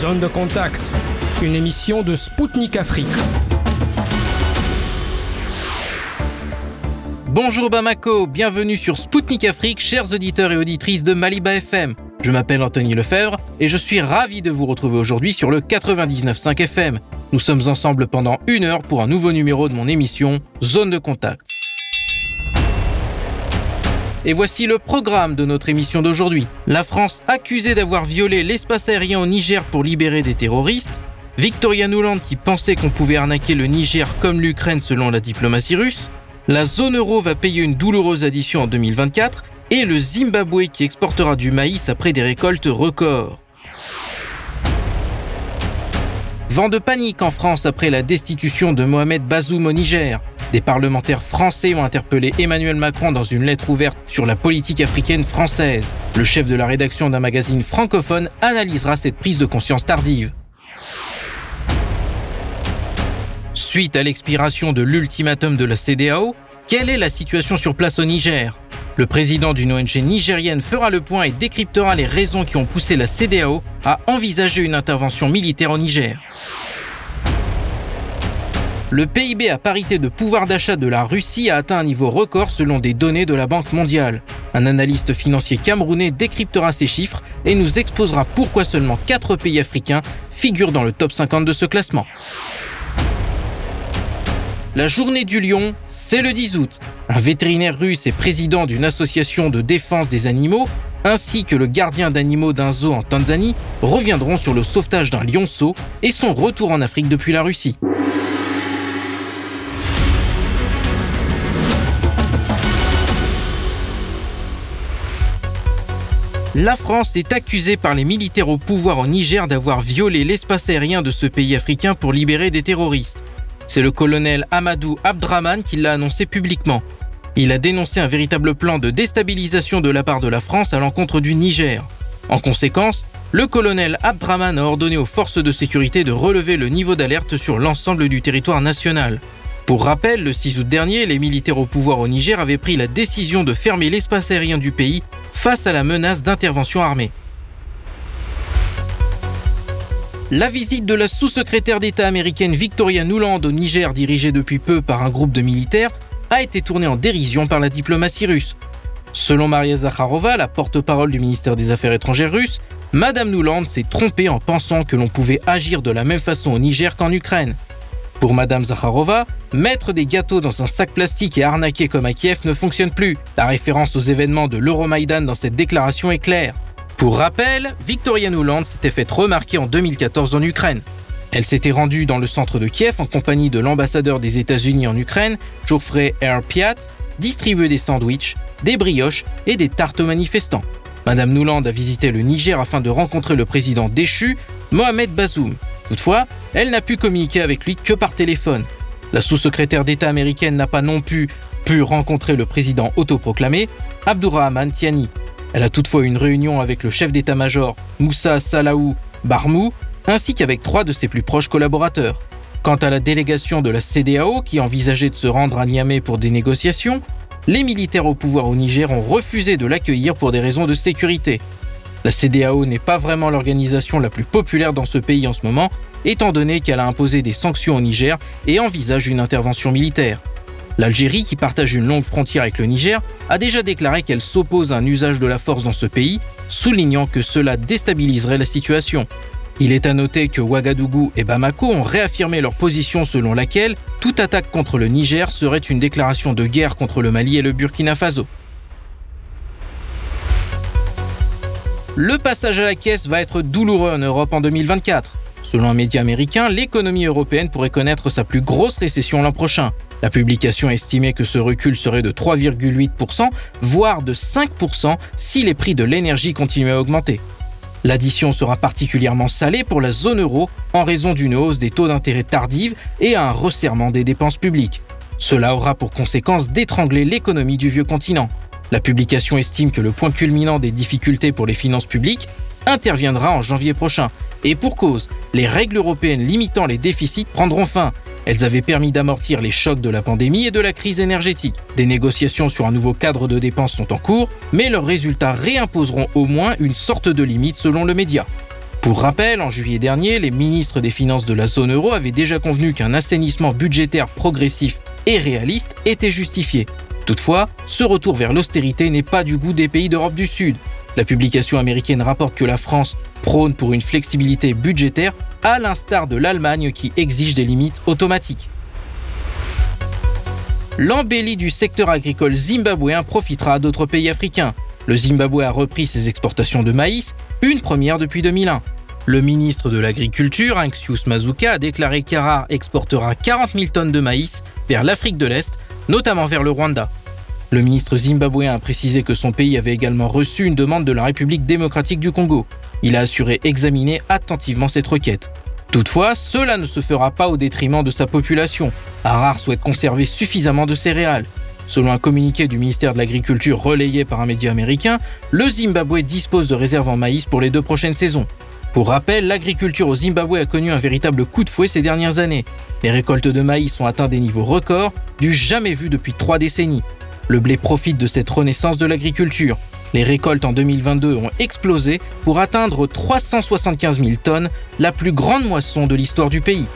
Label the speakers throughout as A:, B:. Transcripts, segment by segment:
A: Zone de contact, une émission de Spoutnik Afrique.
B: Bonjour Bamako, bienvenue sur Spoutnik Afrique, chers auditeurs et auditrices de Maliba FM. Je m'appelle Anthony Lefebvre et je suis ravi de vous retrouver aujourd'hui sur le 99.5 FM. Nous sommes ensemble pendant une heure pour un nouveau numéro de mon émission Zone de contact. Et voici le programme de notre émission d'aujourd'hui. La France accusée d'avoir violé l'espace aérien au Niger pour libérer des terroristes. Victoria Nuland qui pensait qu'on pouvait arnaquer le Niger comme l'Ukraine selon la diplomatie russe. La zone euro va payer une douloureuse addition en 2024 et le Zimbabwe qui exportera du maïs après des récoltes records. Vent de panique en France après la destitution de Mohamed Bazoum au Niger. Des parlementaires français ont interpellé Emmanuel Macron dans une lettre ouverte sur la politique africaine française. Le chef de la rédaction d'un magazine francophone analysera cette prise de conscience tardive. Suite à l'expiration de l'ultimatum de la CDAO, quelle est la situation sur place au Niger? Le président d'une ONG nigérienne fera le point et décryptera les raisons qui ont poussé la CDAO à envisager une intervention militaire au Niger. Le PIB à parité de pouvoir d'achat de la Russie a atteint un niveau record selon des données de la Banque mondiale. Un analyste financier camerounais décryptera ces chiffres et nous exposera pourquoi seulement 4 pays africains figurent dans le top 50 de ce classement. La journée du lion, c'est le 10 août. Un vétérinaire russe et président d'une association de défense des animaux, ainsi que le gardien d'animaux d'un zoo en Tanzanie, reviendront sur le sauvetage d'un lionceau et son retour en Afrique depuis la Russie. La France est accusée par les militaires au pouvoir au Niger d'avoir violé l'espace aérien de ce pays africain pour libérer des terroristes. C'est le colonel Amadou Abdraman qui l'a annoncé publiquement. Il a dénoncé un véritable plan de déstabilisation de la part de la France à l'encontre du Niger. En conséquence, le colonel Abdraman a ordonné aux forces de sécurité de relever le niveau d'alerte sur l'ensemble du territoire national. Pour rappel, le 6 août dernier, les militaires au pouvoir au Niger avaient pris la décision de fermer l'espace aérien du pays face à la menace d'intervention armée. La visite de la sous-secrétaire d'État américaine Victoria Nuland au Niger, dirigée depuis peu par un groupe de militaires, a été tournée en dérision par la diplomatie russe. Selon Maria Zakharova, la porte-parole du ministère des Affaires étrangères russe, Madame Nuland s'est trompée en pensant que l'on pouvait agir de la même façon au Niger qu'en Ukraine. Pour Madame Zakharova, mettre des gâteaux dans un sac plastique et arnaquer comme à Kiev ne fonctionne plus. La référence aux événements de l'Euromaïdan dans cette déclaration est claire. Pour rappel, Victoria Nuland s'était faite remarquer en 2014 en Ukraine. Elle s'était rendue dans le centre de Kiev en compagnie de l'ambassadeur des États-Unis en Ukraine, Geoffrey R. Piat, distribuer des sandwichs, des brioches et des tartes aux manifestants. Madame Nuland a visité le Niger afin de rencontrer le président déchu, Mohamed Bazoum. Toutefois, elle n'a pu communiquer avec lui que par téléphone. La sous-secrétaire d'État américaine n'a pas non plus pu rencontrer le président autoproclamé, Abdourahman Tiani. Elle a toutefois eu une réunion avec le chef d'état-major, Moussa Salaou Barmou, ainsi qu'avec trois de ses plus proches collaborateurs. Quant à la délégation de la CDAO qui envisageait de se rendre à Niamey pour des négociations, les militaires au pouvoir au Niger ont refusé de l'accueillir pour des raisons de sécurité. La CDAO n'est pas vraiment l'organisation la plus populaire dans ce pays en ce moment, étant donné qu'elle a imposé des sanctions au Niger et envisage une intervention militaire. L'Algérie, qui partage une longue frontière avec le Niger, a déjà déclaré qu'elle s'oppose à un usage de la force dans ce pays, soulignant que cela déstabiliserait la situation. Il est à noter que Ouagadougou et Bamako ont réaffirmé leur position selon laquelle toute attaque contre le Niger serait une déclaration de guerre contre le Mali et le Burkina Faso. Le passage à la caisse va être douloureux en Europe en 2024. Selon un média américain, l'économie européenne pourrait connaître sa plus grosse récession l'an prochain. La publication estimait que ce recul serait de 3,8%, voire de 5% si les prix de l'énergie continuaient à augmenter. L'addition sera particulièrement salée pour la zone euro en raison d'une hausse des taux d'intérêt tardive et un resserrement des dépenses publiques. Cela aura pour conséquence d'étrangler l'économie du vieux continent. La publication estime que le point culminant des difficultés pour les finances publiques interviendra en janvier prochain. Et pour cause, les règles européennes limitant les déficits prendront fin. Elles avaient permis d'amortir les chocs de la pandémie et de la crise énergétique. Des négociations sur un nouveau cadre de dépenses sont en cours, mais leurs résultats réimposeront au moins une sorte de limite selon le média. Pour rappel, en juillet dernier, les ministres des Finances de la zone euro avaient déjà convenu qu'un assainissement budgétaire progressif et réaliste était justifié. Toutefois, ce retour vers l'austérité n'est pas du goût des pays d'Europe du Sud. La publication américaine rapporte que la France prône pour une flexibilité budgétaire à l'instar de l'Allemagne qui exige des limites automatiques. L'embellie du secteur agricole zimbabwéen profitera d'autres pays africains. Le Zimbabwe a repris ses exportations de maïs, une première depuis 2001. Le ministre de l'Agriculture, Anxius Mazuka, a déclaré qu'Arar exportera 40 000 tonnes de maïs vers l'Afrique de l'Est, notamment vers le Rwanda. Le ministre zimbabwéen a précisé que son pays avait également reçu une demande de la République démocratique du Congo. Il a assuré examiner attentivement cette requête. Toutefois, cela ne se fera pas au détriment de sa population. Harar souhaite conserver suffisamment de céréales. Selon un communiqué du ministère de l'Agriculture relayé par un média américain, le Zimbabwe dispose de réserves en maïs pour les deux prochaines saisons. Pour rappel, l'agriculture au Zimbabwe a connu un véritable coup de fouet ces dernières années. Les récoltes de maïs ont atteint des niveaux records, du jamais vu depuis trois décennies. Le blé profite de cette renaissance de l'agriculture. Les récoltes en 2022 ont explosé pour atteindre 375 000 tonnes, la plus grande moisson de l'histoire du pays.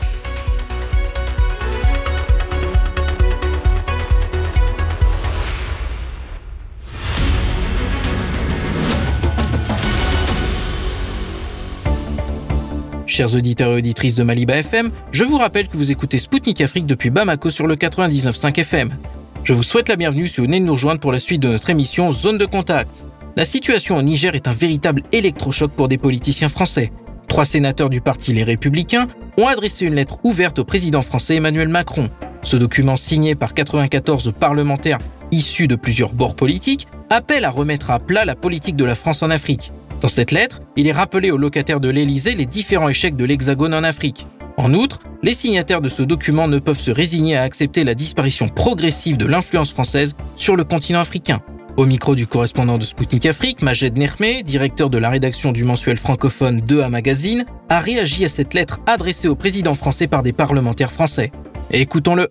B: Chers auditeurs et auditrices de Maliba FM, je vous rappelle que vous écoutez Spoutnik Afrique depuis Bamako sur le 99.5 FM. Je vous souhaite la bienvenue si vous venez de nous rejoindre pour la suite de notre émission Zone de contact. La situation au Niger est un véritable électrochoc pour des politiciens français. Trois sénateurs du parti Les Républicains ont adressé une lettre ouverte au président français Emmanuel Macron. Ce document signé par 94 parlementaires issus de plusieurs bords politiques appelle à remettre à plat la politique de la France en Afrique. Dans cette lettre, il est rappelé aux locataires de l'Élysée les différents échecs de l'Hexagone en Afrique. En outre, les signataires de ce document ne peuvent se résigner à accepter la disparition progressive de l'influence française sur le continent africain. Au micro du correspondant de Sputnik Afrique, Majed Nermé, directeur de la rédaction du mensuel francophone 2A Magazine, a réagi à cette lettre adressée au président français par des parlementaires français. Écoutons-le.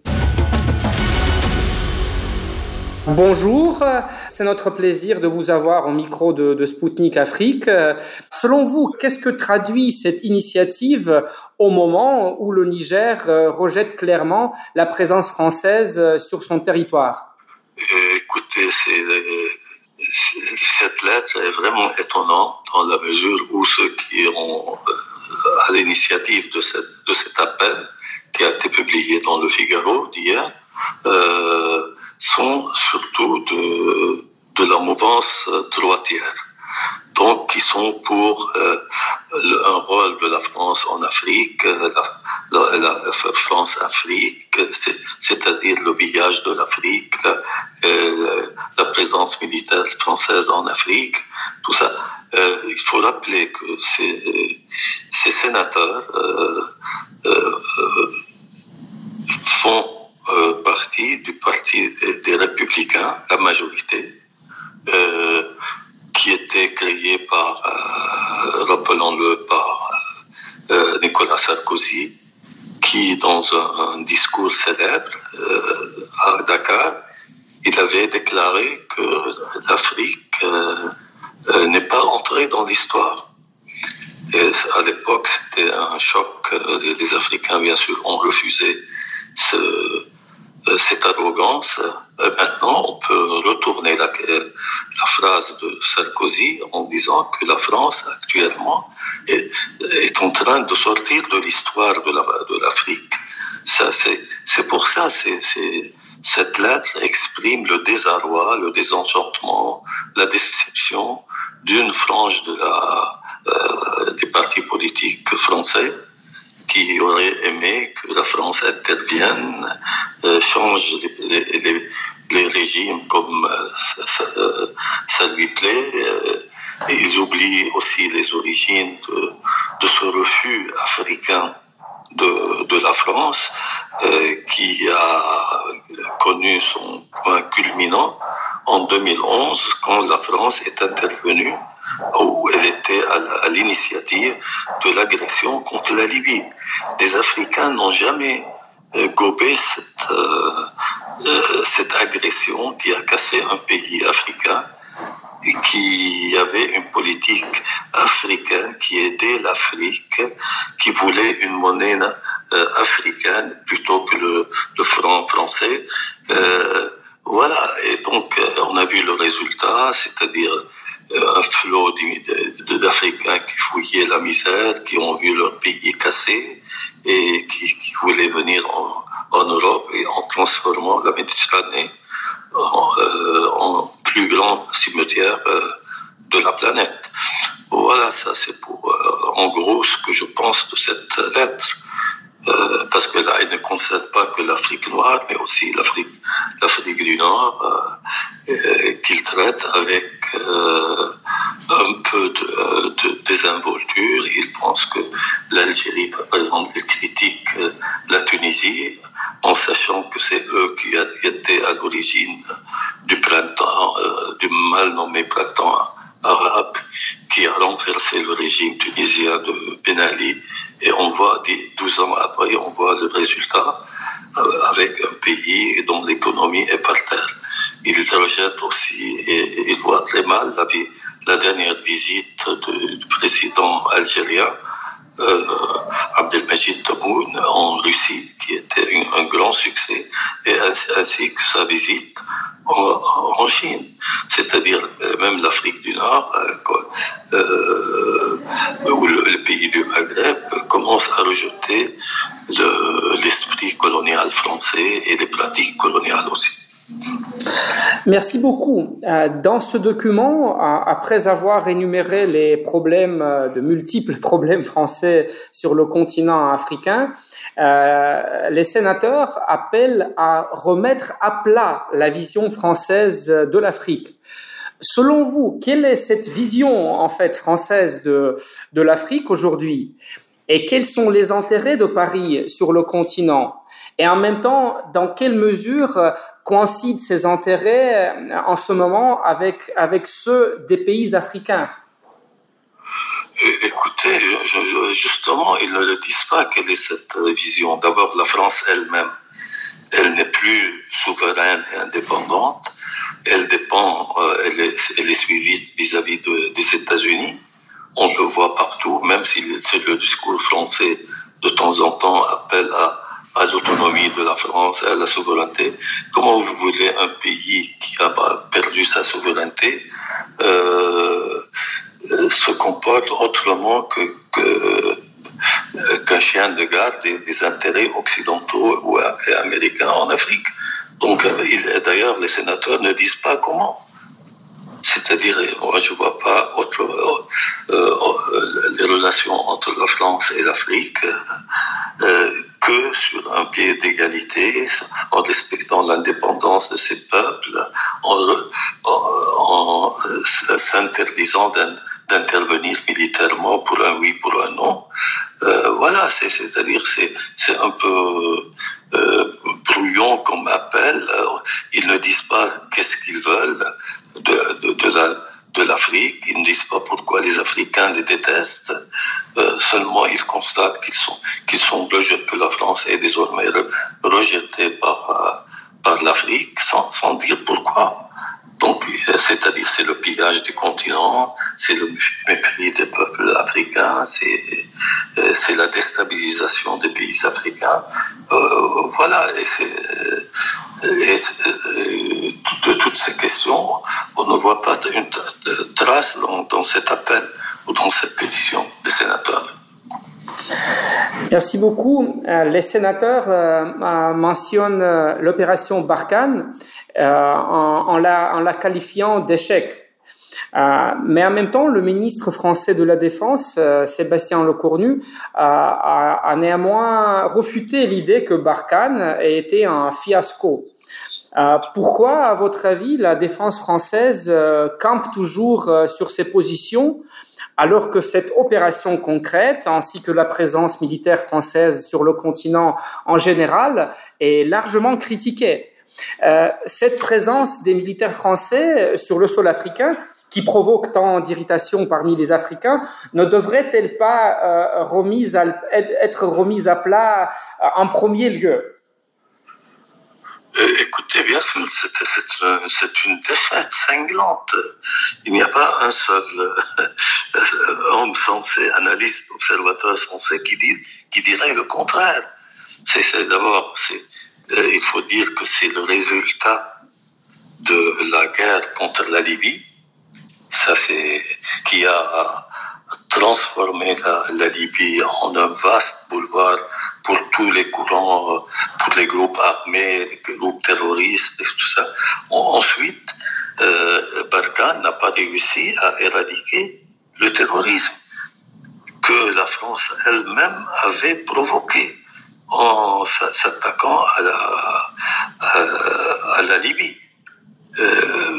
C: Bonjour, c'est notre plaisir de vous avoir au micro de, de Spoutnik Afrique. Selon vous, qu'est-ce que traduit cette initiative au moment où le Niger euh, rejette clairement la présence française euh, sur son territoire?
D: Euh, Écoutez, cette lettre est vraiment étonnante dans la mesure où ceux qui ont à l'initiative de, de cet appel qui a été publié dans le Figaro d'hier, sont surtout de, de la mouvance droitière. Donc, qui sont pour euh, un rôle de la France en Afrique, la, France-Afrique, c'est-à-dire le pillage de l'Afrique, euh, la présence militaire française en Afrique, tout ça. Euh, il faut rappeler que ces, ces sénateurs font euh, partie du Parti des Républicains, la majorité, euh, qui était créé par, euh, rappelons-le, par euh, Nicolas Sarkozy, qui, dans un, un discours célèbre à Dakar, il avait déclaré que l'Afrique n'est pas entrée dans l'histoire. Et à l'époque, c'était un choc. Les Africains, bien sûr, ont refusé ce, cette arrogance. Euh, maintenant, on peut retourner la, la, phrase de Sarkozy en disant que la France actuellement est, en train de sortir de l'histoire de l'Afrique. Ça, c'est pour ça, c'est cette lettre exprime le désarroi, le désenchantement, la déception d'une frange de la, euh, des partis politiques français qui aurait aimé que la France intervienne, euh, change les, régimes comme euh, ça, ça, lui plaît. Euh, ils oublient aussi les origines de, ce refus africain de, la France, euh, qui a connu son point culminant en 2011, quand la France est intervenue où elle était à l'initiative de l'agression contre la Libye. Les Africains n'ont jamais euh, gobé cette, euh, euh, cette agression qui a cassé un pays africain qu'il y avait une politique africaine qui aidait l'Afrique, qui voulait une monnaie euh, africaine plutôt que le, le franc français. Voilà, et donc euh, on a vu le résultat, c'est-à-dire euh, un flot d'Africains qui fouillaient la misère, qui ont vu leur pays cassé et qui, voulaient venir en, Europe et en transformant la Méditerranée en, euh, plus grand cimetière de la planète. Voilà, ça c'est pour en gros ce que je pense de cette lettre. Euh, parce que là, il ne concerne pas que l'Afrique noire, mais aussi l'Afrique, du Nord, euh, euh, qu'il traite avec un peu de, désinvolture. Il pense que l'Algérie, par exemple, il critique la Tunisie en sachant que c'est eux qui étaient à l'origine du printemps, du mal nommé printemps arabe, qui a renversé le régime tunisien de Ben Ali et on voit, 12 ans après, on voit le résultat euh, avec un pays dont l'économie est par terre. Il rejette aussi et il voit très mal la, la dernière visite du président algérien, euh, Abdelmajid Tebboune, en Russie, qui était un, un grand succès, et ainsi, ainsi que sa visite en, Chine, c'est-à-dire euh, même l'Afrique du Nord, euh, euh, ou le, le, pays du Maghreb commence à rejeter l'esprit le, colonial français et les pratiques coloniales aussi.
C: Merci beaucoup. Dans ce document, après avoir énuméré les problèmes, de multiples problèmes français sur le continent africain, euh, les sénateurs appellent à remettre à plat la vision française de l'Afrique. Selon vous, quelle est cette vision en fait française de, de l'Afrique aujourd'hui? Et quels sont les intérêts de Paris sur le continent? Et en même temps, dans quelle mesure coïncident ces intérêts en ce moment avec, avec ceux des pays africains
D: Écoutez, justement, ils ne le disent pas quelle est cette vision. D'abord, la France elle-même, elle n'est plus souveraine et indépendante. Elle dépend, euh, elle est, elle est suivie vis-à-vis -vis de, des États-Unis. On le voit partout, même si le discours français de temps en temps appelle à, à l'autonomie de la France, à la souveraineté. Comment vous voulez un pays qui a perdu sa souveraineté euh, se comporte autrement que, que qu'un chien de garde des, des, intérêts occidentaux ou américains en Afrique? Donc, d'ailleurs, les sénateurs ne disent pas comment. C'est-à-dire, moi, je ne vois pas autre, euh, euh, les relations entre la France et l'Afrique euh, que sur un pied d'égalité, en respectant l'indépendance de ces peuples, en, en s'interdisant d'intervenir militairement pour un oui, pour un non. Euh, voilà, c'est-à-dire c'est un peu euh, brouillon qu'on m'appelle. Ils ne disent pas qu'est-ce qu'ils veulent de, de, la de l'Afrique. Ils ne disent pas pourquoi les Africains les détestent. Euh, seulement, ils constatent qu'ils sont, qu'ils sont rejetés, que la France est désormais rejetée par, par l'Afrique, sans, sans dire pourquoi. Donc, c'est-à-dire, c'est le pillage du continent, c'est le mépris des peuples africains, c'est, la déstabilisation des pays africains. Euh, voilà, de toutes ces questions, on ne voit pas une trace dans, cet appel ou dans cette pétition des sénateurs.
C: Merci beaucoup. Les sénateurs euh, mentionnent l'opération Barkhane euh, en, la, qualifiant d'échec. Euh, mais en même temps, le ministre français de la Défense, euh, Sébastien Lecornu, a, a, néanmoins refuté l'idée que Barkhane ait été un fiasco. Euh, pourquoi, à votre avis, la défense française euh, campe toujours euh, sur ses positions alors que cette opération concrète, ainsi que la présence militaire française sur le continent en général, est largement critiquée? Cette présence des militaires français sur le sol africain qui provoque tant d'irritation parmi les Africains, ne devrait-elle pas être remise à plat en premier lieu?
D: Euh, écoutez, bien sûr, c'est une défaite cinglante. Il n'y a pas un seul euh, homme censé, analyste, observateur censé qui, dit, qui dirait le contraire. C'est d'abord, euh, il faut dire que c'est le résultat de la guerre contre la Libye. Ça, c'est qui a transformé la, Libye en un vaste boulevard pour tous les courants, pour les groupes armés, les groupes terroristes et tout ça. Ensuite, euh, n'a pas réussi à éradiquer le terrorisme que la France elle-même avait provoqué en s'attaquant à la, la Libye. Euh,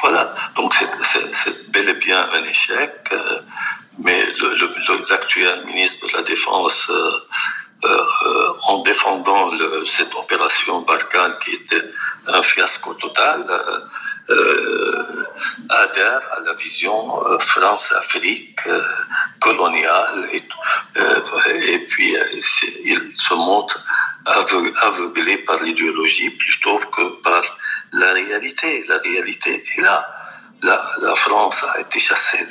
D: voilà, donc c'est bel et bien un échec, euh, mais l'actuel ministre de la Défense, euh, en défendant cette opération Barkhane qui était un fiasco total, adhère à la vision France-Afrique coloniale et puis il se montre aveuglé par l'idéologie plutôt que par la réalité. La réalité est là. La, France a été chassée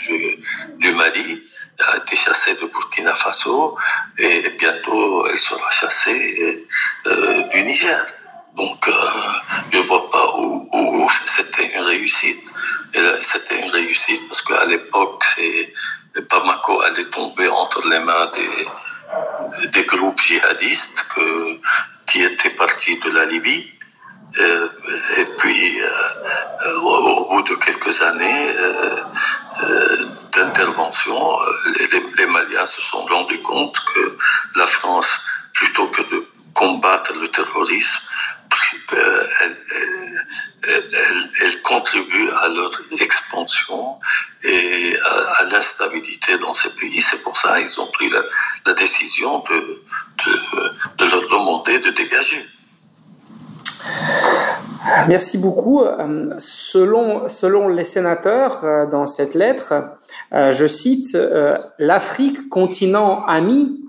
D: du, Mali, a été chassée de Burkina Faso et bientôt elle sera chassée euh, du Niger. Donc euh, je ne vois pas où, c'était une réussite. C'était une réussite parce qu'à l'époque, Bamako allait tomber entre les mains des, groupes djihadistes qui étaient partis de la Libye et puis, euh, au, bout de quelques années euh, d'intervention, les, Maliens se sont rendus compte que la France, plutôt que de combattre le terrorisme, elle, contribue à leur expansion et à, l'instabilité dans ces pays. C'est pour ça qu'ils ont pris la, décision de leur demander de dégager.
C: Merci beaucoup. Euh, selon, les sénateurs, euh, dans cette lettre, euh, je cite, l'Afrique, continent ami,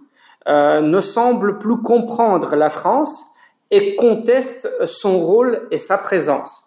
C: ne semble plus comprendre la France et conteste son rôle et sa présence.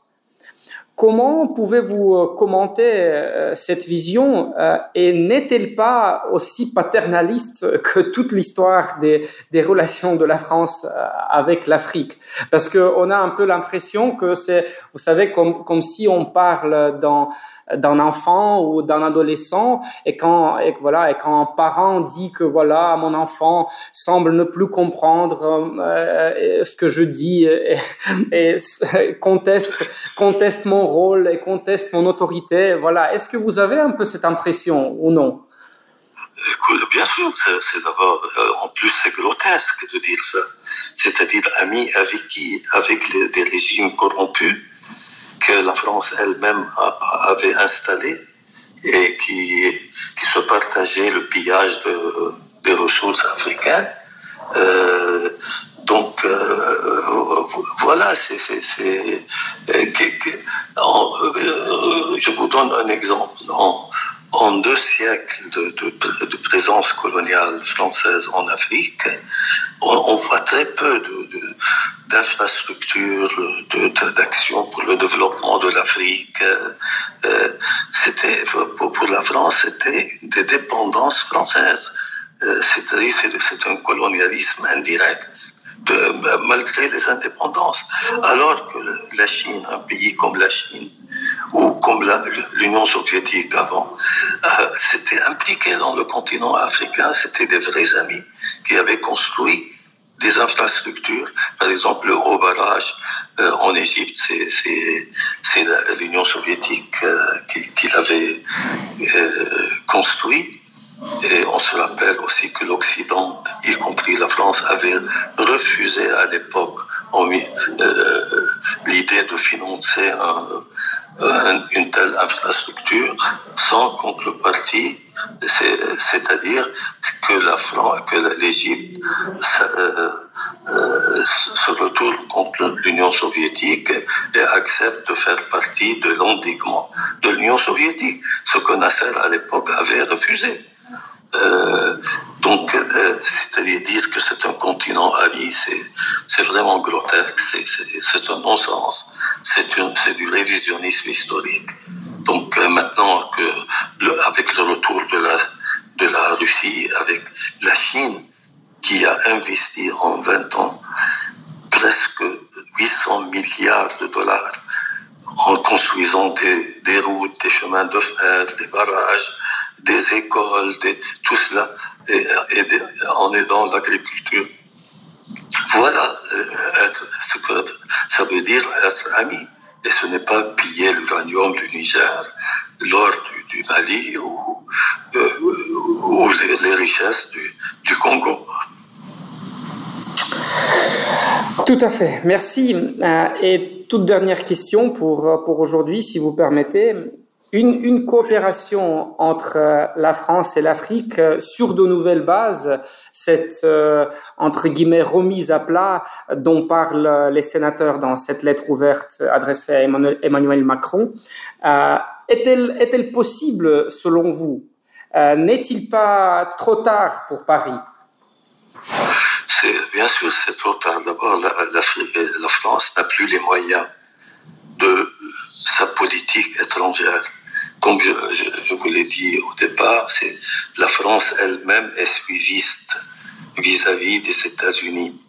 C: Comment pouvez-vous euh, commenter euh, cette vision euh, et n'est-elle pas aussi paternaliste que toute l'histoire des, des, relations de la France avec l'Afrique? Parce qu'on a un peu l'impression que c'est, vous savez, comme, comme si on parle dans d'un enfant ou d'un adolescent et quand et voilà et quand un parent dit que voilà mon enfant semble ne plus comprendre euh, ce que je dis et, conteste conteste mon rôle et conteste mon autorité voilà est-ce que vous avez un peu cette impression ou non?
D: Bien sûr, c'est d'abord, euh, en plus, c'est grotesque de dire ça. C'est-à-dire ami avec qui Avec des régimes corrompus que la France elle-même avait installé et qui, qui se partageait le pillage de, des ressources africaines. Euh, donc euh, voilà, c'est, euh, je vous donne un exemple. En deux siècles de, de, présence coloniale française en Afrique, on, voit très peu d'infrastructures, d'action pour le développement de l'Afrique. Euh, pour, la France, c'était des dépendances françaises. Euh, c'est un colonialisme indirect. malgré les indépendances. Alors que la Chine, un pays comme la Chine, ou comme l'Union soviétique avant, euh, s'était impliqué dans le continent africain, c'était des vrais amis qui avaient construit des infrastructures. Par exemple, le haut barrage euh, en Égypte, c'est l'Union soviétique euh, qui, l'avait construit. Et on se rappelle aussi que l'Occident, y compris la France, avait refusé à l'époque l'idée de financer un, une telle infrastructure sans contrepartie, c'est-à-dire que la France, que l'Égypte euh, euh, se retourne contre l'Union soviétique et accepte de faire partie de l'endiguement de l'Union soviétique, ce que Nasser à l'époque avait refusé. Euh, Donc, euh, c'est-à-dire dire que c'est un continent ami, c'est vraiment grotesque, c'est un non-sens, c'est du révisionnisme historique. Donc euh, maintenant que avec le retour de la, de la Russie, avec la Chine qui a investi en 20 ans presque 800 milliards de dollars en construisant des, des routes, des chemins de fer, des barrages, des écoles, tout cela, et, en aidant l'agriculture. Voilà euh, ce que ça veut dire être ami. Et ce n'est pas piller l'uranium du Niger, l'or du, Mali ou, euh, les, richesses du, du, Congo.
C: Tout à fait. Merci. Euh, et toute dernière question pour, pour aujourd'hui, si vous permettez une, coopération entre euh, la France et l'Afrique euh, sur de nouvelles bases, cette euh, entre guillemets remise à plat dont parlent les sénateurs dans cette lettre ouverte adressée à Emmanuel, Macron, est-elle possible selon vous? N'est-il pas trop tard pour Paris?
D: Bien sûr, c'est trop tard. D'abord, la France n'a plus les moyens de sa politique étrangère comme je, vous l'ai dit au départ, c'est la France elle-même est suiviste vis-à-vis des États-Unis.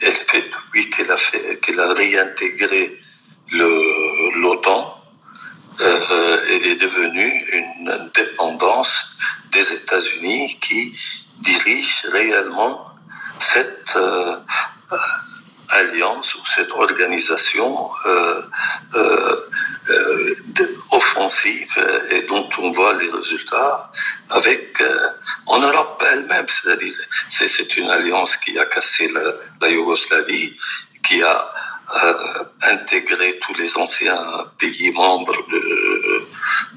D: Elle fait depuis qu'elle a fait, qu'elle a réintégré l'OTAN, euh, elle est devenue une dépendance des États-Unis qui dirige réellement cette euh, alliance ou cette organisation euh, euh, euh, offensive et dont on voit les résultats avec en Europe elle-même. C'est-à-dire, c'est une alliance qui a cassé la, Yougoslavie, qui a intégré tous les anciens pays membres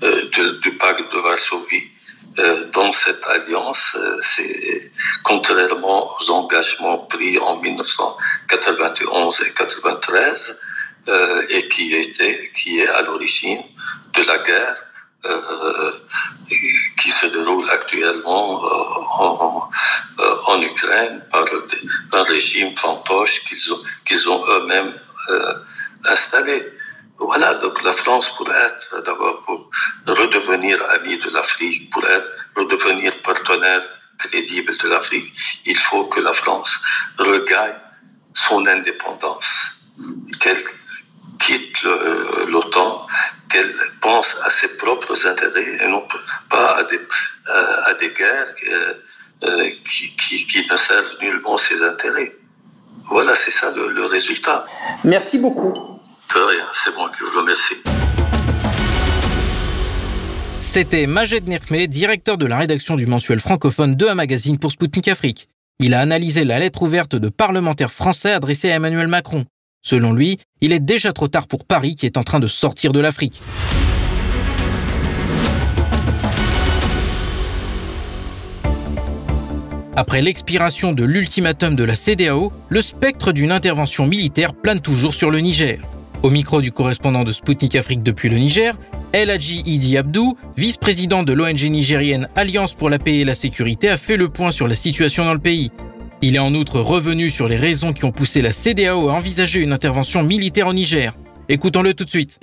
D: de, du pacte de Varsovie euh, dans cette alliance, euh, c'est contrairement aux engagements pris en 1991 et 93 euh, et qui était, qui est à l'origine de la guerre qui se déroule actuellement en, en, Ukraine par un régime fantoche qu'ils ont, qu'ils ont eux-mêmes installé. Voilà, donc la France pourrait être d'abord pour redevenir ami de l'Afrique, pour être, redevenir partenaire crédible de l'Afrique, il faut que la France regagne son indépendance, qu'elle quitte l'OTAN, qu'elle pense à ses propres intérêts et non pas à des, à des guerres euh, qui, qui, qui, ne servent nullement ses intérêts. Voilà, c'est ça le, le résultat.
C: Merci beaucoup
D: c'est moi qui vous remercie.
B: C'était Majed Nirkme, directeur de la rédaction du mensuel francophone de un magazine pour Sputnik Afrique. Il a analysé la lettre ouverte de parlementaires français adressée à Emmanuel Macron. Selon lui, il est déjà trop tard pour Paris qui est en train de sortir de l'Afrique. Après l'expiration de l'ultimatum de la CDAO, le spectre d'une intervention militaire plane toujours sur le Niger. Au micro du correspondant de Sputnik Afrique depuis le Niger, El Hadji Idi Abdou, vice-président de l'ONG nigérienne Alliance pour la paix et la sécurité, a fait le point sur la situation dans le pays. Il est en outre revenu sur les raisons qui ont poussé la CDAO à envisager une intervention militaire au Niger. Écoutons-le tout de suite.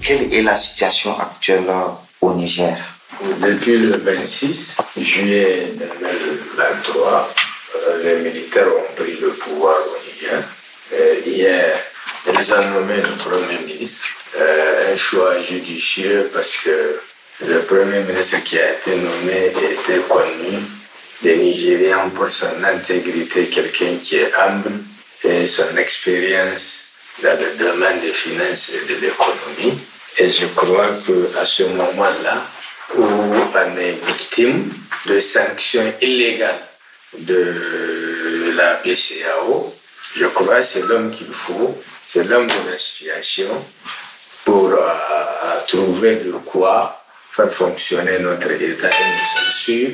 E: Quelle est la situation actuelle au Niger?
F: Depuis le 26 juillet 2023, euh, les militaires ont pris le pouvoir au hier, ils ont nommé le Premier ministre. Euh, un choix judicieux parce que le Premier ministre qui a été nommé était connu des Nigériens pour son intégrité, quelqu'un qui est humble et son expérience dans le domaine des finances et de l'économie. Et je crois qu'à ce moment-là, où on est victime de sanctions illégales de la PCAO, je crois que c'est l'homme qu'il faut, c'est l'homme de la situation pour euh, trouver de quoi faire fonctionner notre État. Nous sommes sûrs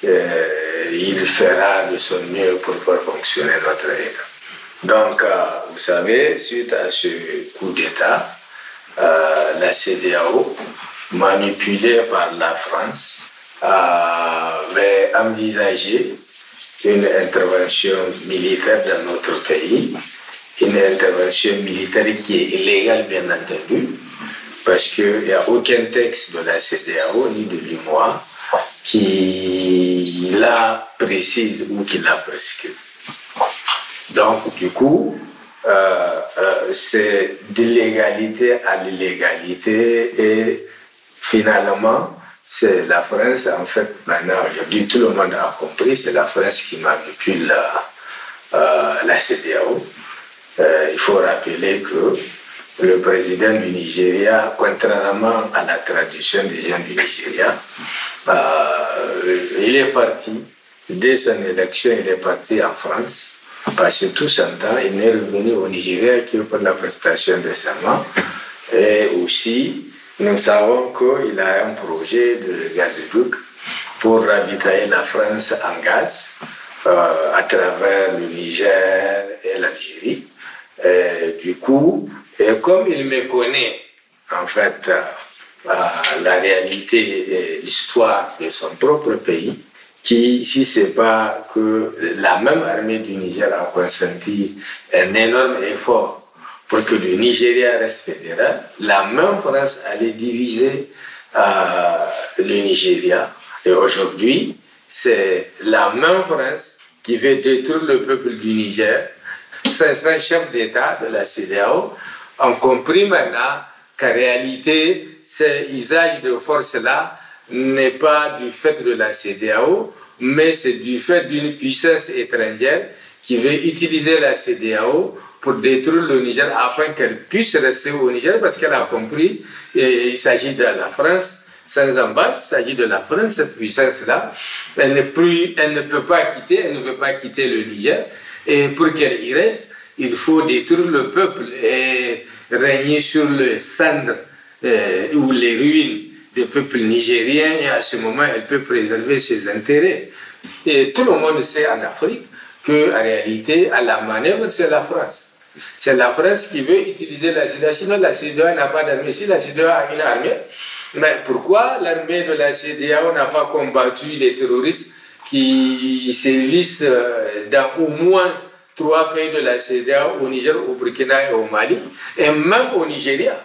F: qu'il fera de son mieux pour faire fonctionner notre État. Donc, euh, vous savez, suite à ce coup d'État, euh, la CDAO manipulé par la France, avait envisagé une intervention militaire dans notre pays, une intervention militaire qui est illégale bien entendu, parce qu'il n'y a aucun texte de la CDAO ni de l'UMOA qui la précise ou qui la prescrit. Donc, du coup, euh, euh, c'est d'illégalité à l'illégalité et finalement, c'est la France, en fait, maintenant, dis tout le monde a compris, c'est la France qui manipule la, euh, la CDAO. il faut rappeler que le président du Nigeria, contrairement à la tradition des gens du Nigeria, il est parti, dès son élection, il est parti en France passé tout son temps, il n'est revenu au Nigeria que pour la prestation de serment. Et aussi, nous savons qu'il a un projet de gazoduc pour ravitailler la France en gaz euh, à travers le Niger et l'Algérie. Du coup, et comme il me connaît, en fait, euh, la réalité et l'histoire de son propre pays, qui, si c'est pas que la même armée du Niger a consenti un énorme effort pour que le Nigeria reste fédéral, la même France allait diviser euh, le Nigeria. Et aujourd'hui, c'est la même France qui veut détruire le peuple du Niger. Certains chefs d'État de la CDAO ont compris maintenant qu'en réalité, ces usages de force-là n'est pas du fait de la CDAO, mais c'est du fait d'une puissance étrangère qui veut utiliser la CDAO pour détruire le Niger afin qu'elle puisse rester au Niger parce qu'elle a compris il s'agit de la France sans embâche, il s'agit de la France, cette puissance-là. Elle ne peut pas quitter, elle ne veut pas quitter le Niger. Et pour qu'elle y reste, il faut détruire le peuple et régner sur le cendre euh, ou les ruines du peuple nigérien et à ce moment, elle peut préserver ses intérêts. Et tout le monde sait en Afrique qu'en réalité, à la manœuvre, c'est la France. C'est la France qui veut utiliser la CEDEAO. Sinon, la CEDEAO n'a pas d'armée. Si la CEDEAO a une armée, mais pourquoi l'armée de la CEDEAO n'a pas combattu les terroristes qui sévissent euh, dans au moins trois pays de la CEDEAO, au Niger, au Burkina et au Mali, et même au Nigeria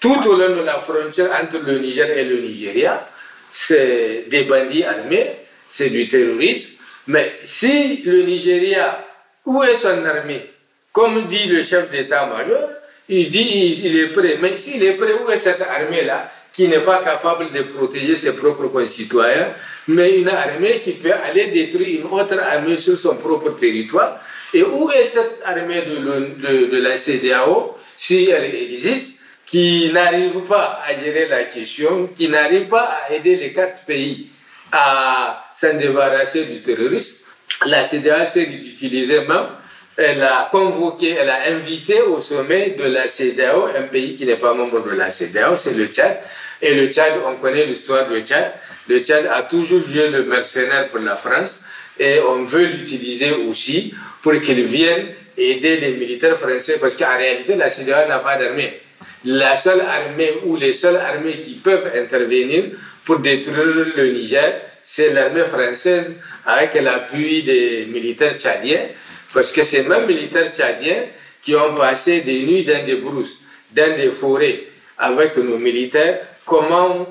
F: tout au long de la frontière entre le Niger et le Nigeria, c'est des bandits armés, c'est du terrorisme. Mais si le Nigeria, où est son armée? Comme dit le chef d'état-major, il dit il est prêt. Mais s'il est prêt, où est cette armée-là qui n'est pas capable de protéger ses propres concitoyens, mais une armée qui fait aller détruire une autre armée sur son propre territoire? Et où est cette armée de, la CDAO, si elle existe qui n'arrive pas à gérer la question, qui n'arrive pas à aider les quatre pays à s'en débarrasser du terrorisme? La CDA s'est utilisée même, elle a convoqué, elle a invité au sommet de la CDAO un pays qui n'est pas membre de la CDAO, c'est le Tchad. Et le Tchad, on connaît l'histoire du Tchad. Le Tchad a toujours joué le mercenaire pour la France et on veut l'utiliser aussi pour qu'il vienne aider les militaires français parce qu'en réalité, la CDAO n'a pas d'armée. La seule armée ou les seules armées qui peuvent intervenir pour détruire le Niger, c'est l'armée française avec l'appui des militaires tchadiens, parce que ces mêmes militaires tchadiens qui ont passé des nuits dans des brousses, dans des forêts avec nos militaires, comment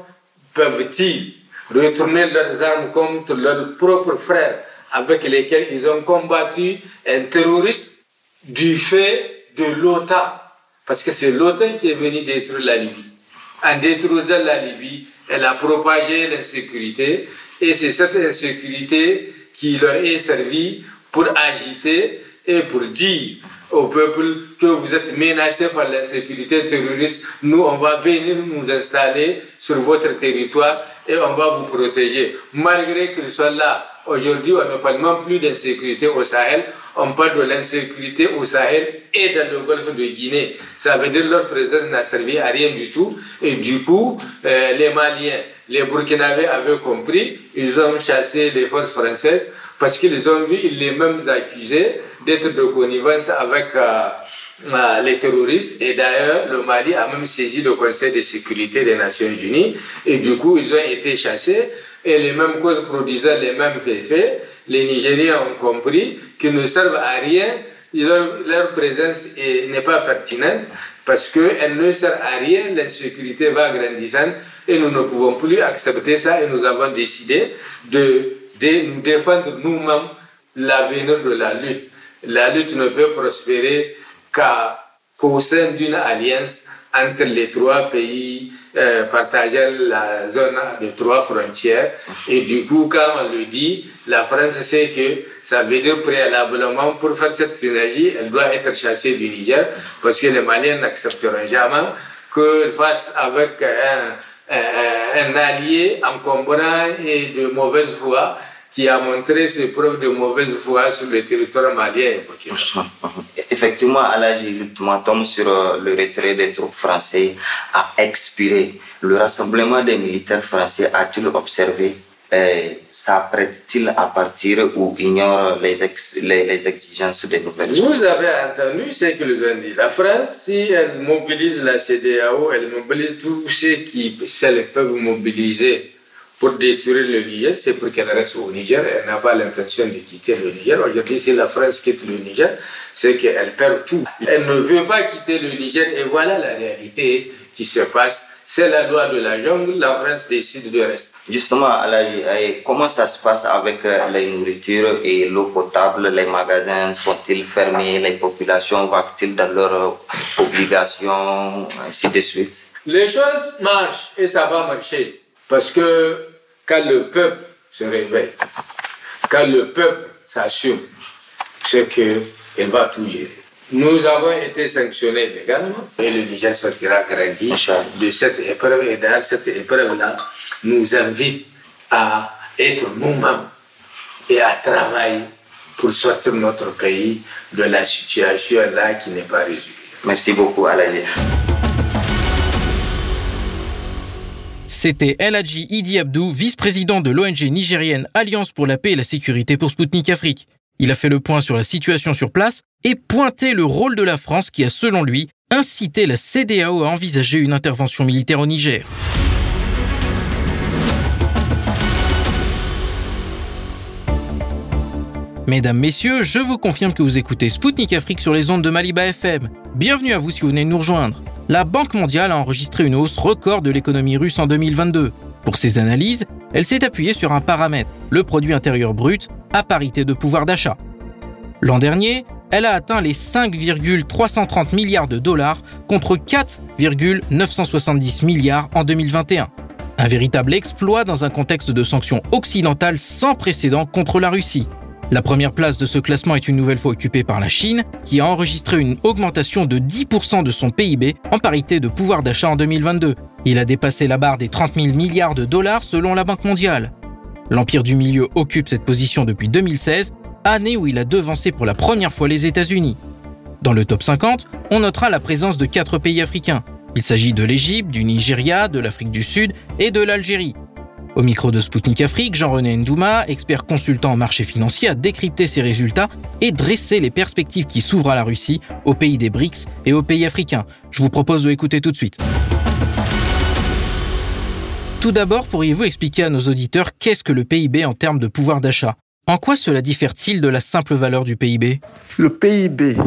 F: peuvent-ils retourner leurs armes contre leurs propres frères avec lesquels ils ont combattu un terroriste du fait de l'OTAN parce que c'est l'OTAN qui est venu détruire la Libye. En détruisant la Libye, elle a propagé l'insécurité et c'est cette insécurité qui leur est servie pour agiter et pour dire au peuple que vous êtes menacé par l'insécurité terroriste, nous on va venir nous installer sur votre territoire et on va vous protéger. Malgré qu'ils soient là, aujourd'hui on ne parle même plus d'insécurité au Sahel, on parle de l'insécurité au Sahel et dans le golfe de Guinée. Ça veut dire que leur présence n'a servi à rien du tout. Et du coup, euh, les Maliens, les Burkinabés avaient compris, ils ont chassé les forces françaises parce qu'ils ont vu les mêmes accusés d'être de connivence avec euh, les terroristes. Et d'ailleurs, le Mali a même saisi le Conseil de sécurité des Nations Unies. Et du coup, ils ont été chassés. Et les mêmes causes produisant les mêmes effets, les Nigériens ont compris qu'ils ne servent à rien. Leur, présence n'est pas pertinente parce qu'elle ne sert à rien. L'insécurité va grandissant et nous ne pouvons plus accepter ça. Et nous avons décidé de, de nous défendre nous-mêmes l'avenir de la lutte. La lutte ne peut prospérer qu'au sein d'une alliance entre les trois pays euh, partageant la zone de trois frontières. Et du coup, quand on le dit, la France sait que ça veut dire préalablement, pour faire cette synergie, elle doit être chassée du Niger, parce que les Maliens n'accepteront jamais qu'elle fasse avec un, un, un allié encombrant et de mauvaise foi qui a montré ses preuves de mauvaise foi sur le territoire malien.
E: Effectivement, Allah, justement, tombe sur euh, le retrait des troupes françaises a expiré. Le rassemblement des militaires français a-t-il observé s'apprête-t-il à partir ou ignore les, les, exigences des nouvelles
F: Vous avez entendu ce qu'ils ont dit. La France, si elle mobilise la CDAO, elle mobilise tous ceux qui peuvent mobiliser pour détruire le Niger, c'est pour qu'elle reste au Niger. Elle n'a pas l'intention de quitter le Niger. Aujourd'hui, si la France quitte le Niger, c'est qu'elle perd tout. Elle ne veut pas quitter le Niger et voilà la réalité qui se passe. C'est la loi de la jungle, la France décide de rester.
E: Justement, comment ça se passe avec euh, la nourriture et l'eau potable? Les magasins sont-ils fermés? Les populations vont-ils dans leurs obligations? Ainsi de suite.
F: Les choses marchent et ça va marcher. Parce que quand le peuple se réveille, quand le peuple s'assume, c'est qu'il va tout gérer. Nous avons été sanctionnés légalement et le Niger sortira grandi de cette épreuve. Et dans cette épreuve-là, nous invite à être nous-mêmes et à travailler pour sortir notre pays de la situation là qui n'est pas résolue.
E: Merci beaucoup, Alain.
B: C'était El Hadji Idi Abdou, vice-président de l'ONG nigérienne Alliance pour la paix et la sécurité pour Sputnik Afrique. Il a fait le point sur la situation sur place et pointé le rôle de la France qui a, selon lui, incité la CDAO à envisager une intervention militaire au Niger. Mesdames, Messieurs, je vous confirme que vous écoutez Spoutnik Afrique sur les ondes de Maliba FM. Bienvenue à vous si vous venez de nous rejoindre. La Banque mondiale a enregistré une hausse record de l'économie russe en 2022. Pour ses analyses, elle s'est appuyée sur un paramètre, le produit intérieur brut, à parité de pouvoir d'achat. L'an dernier, elle a atteint les 5,330 milliards de dollars contre 4,970 milliards en 2021. Un véritable exploit dans un contexte de sanctions occidentales sans précédent contre la Russie. La première place de ce classement est une nouvelle fois occupée par la Chine, qui a enregistré une augmentation de 10% de son PIB en parité de pouvoir d'achat en 2022. Il a dépassé la barre des 30 000 milliards de dollars selon la Banque mondiale. L'Empire du Milieu occupe cette position depuis 2016, année où il a devancé pour la première fois les États-Unis. Dans le top 50, on notera la présence de quatre pays africains. Il s'agit de l'Égypte, du Nigeria, de l'Afrique du Sud et de l'Algérie. Au micro de Spoutnik Afrique, Jean-René Ndouma, expert consultant en marché financier, a décrypté ces résultats et dressé les perspectives qui s'ouvrent à la Russie, aux pays des BRICS et aux pays africains. Je vous propose de l'écouter tout de suite. Tout d'abord, pourriez-vous expliquer à nos auditeurs qu'est-ce que le PIB en termes de pouvoir d'achat? En quoi cela diffère-t-il de la simple valeur du PIB
G: Le PIB,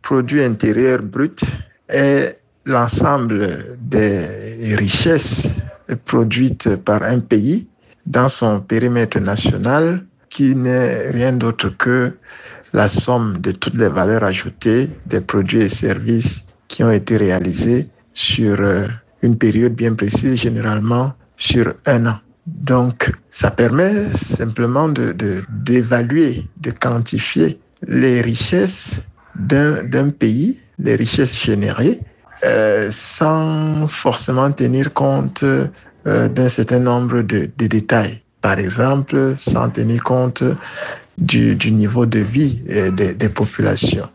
G: produit intérieur brut, est l'ensemble des richesses produite par un pays dans son périmètre national qui n'est rien d'autre que la somme de toutes les valeurs ajoutées des produits et services qui ont été réalisés sur euh, une période bien précise, généralement sur un an. Donc, ça permet simplement de, d'évaluer, de, quantifier les richesses d'un, pays, les richesses générées, euh, sans forcément tenir compte euh, d'un certain nombre de, détails. Par exemple, sans tenir compte du, niveau de vie euh, des, des populations.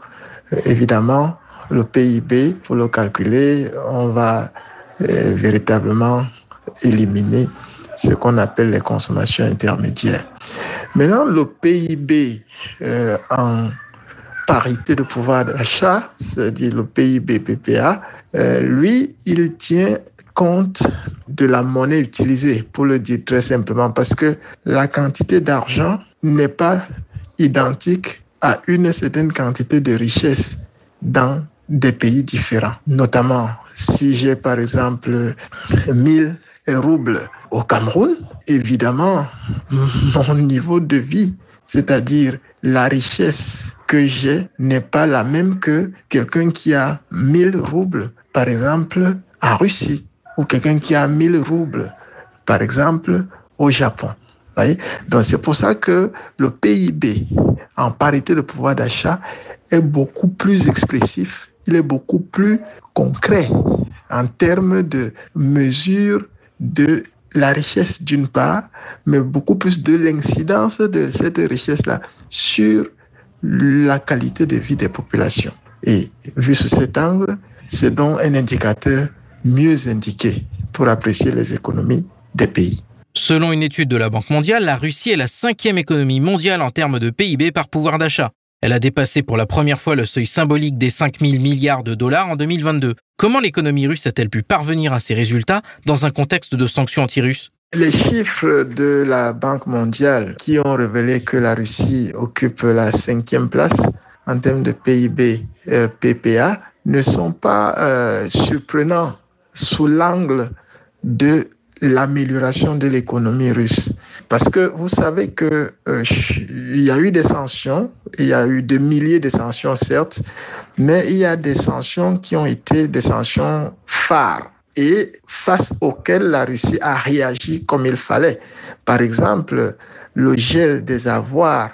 G: évidemment, le PIB, pour le calculer, on va véritablement éliminer ce qu'on appelle les consommations intermédiaires. Maintenant, le PIB en parité de pouvoir d'achat, c'est-à-dire le PIB PPA, euh, lui, il tient compte de la monnaie utilisée, pour le dire très simplement, parce que la quantité d'argent n'est pas identique à une certaine quantité de richesse dans des pays différents. Notamment, si j'ai par exemple 1000 roubles au Cameroun, évidemment, mon niveau de vie, c'est-à-dire la richesse que j'ai, n'est pas la même que quelqu'un qui a 1000 roubles, par exemple, en Russie, ou quelqu'un qui a 1000 roubles, par exemple, au Japon. Donc c'est pour ça que le PIB en parité de pouvoir d'achat est beaucoup plus expressif, il est beaucoup plus concret en termes de mesure de la richesse d'une part, mais beaucoup plus de l'incidence de cette richesse-là sur la qualité de vie des populations. Et vu sous cet angle, c'est donc un indicateur mieux indiqué pour apprécier les économies des pays.
B: Selon une étude de la Banque mondiale, la Russie est la cinquième économie mondiale en termes de PIB par pouvoir d'achat. Elle a dépassé pour la première fois le seuil symbolique des 5 000 milliards de dollars en 2022. Comment l'économie russe a-t-elle pu parvenir à ces résultats dans un contexte de sanctions anti-russes?
G: Les chiffres de la Banque mondiale qui ont révélé que la Russie occupe la cinquième place en termes de PIB euh, PPA ne sont pas euh, surprenants sous l'angle de l'amélioration de l'économie russe. Parce que vous savez que euh, il y a eu des sanctions, il y a eu des milliers de sanctions certes, mais il y a des sanctions qui ont été des sanctions phares et face auxquelles la Russie a réagi comme il fallait. Par exemple, le gel des avoirs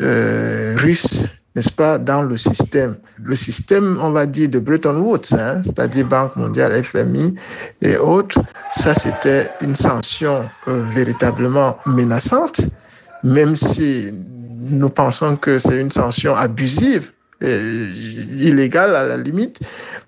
G: euh, russes n'est-ce pas, dans le système. Le système, on va dire, de Bretton Woods, hein, c'est-à-dire Banque mondiale, FMI et autres, ça c'était une sanction euh, véritablement menaçante, même si nous pensons que c'est une sanction abusive, et illégale à la limite,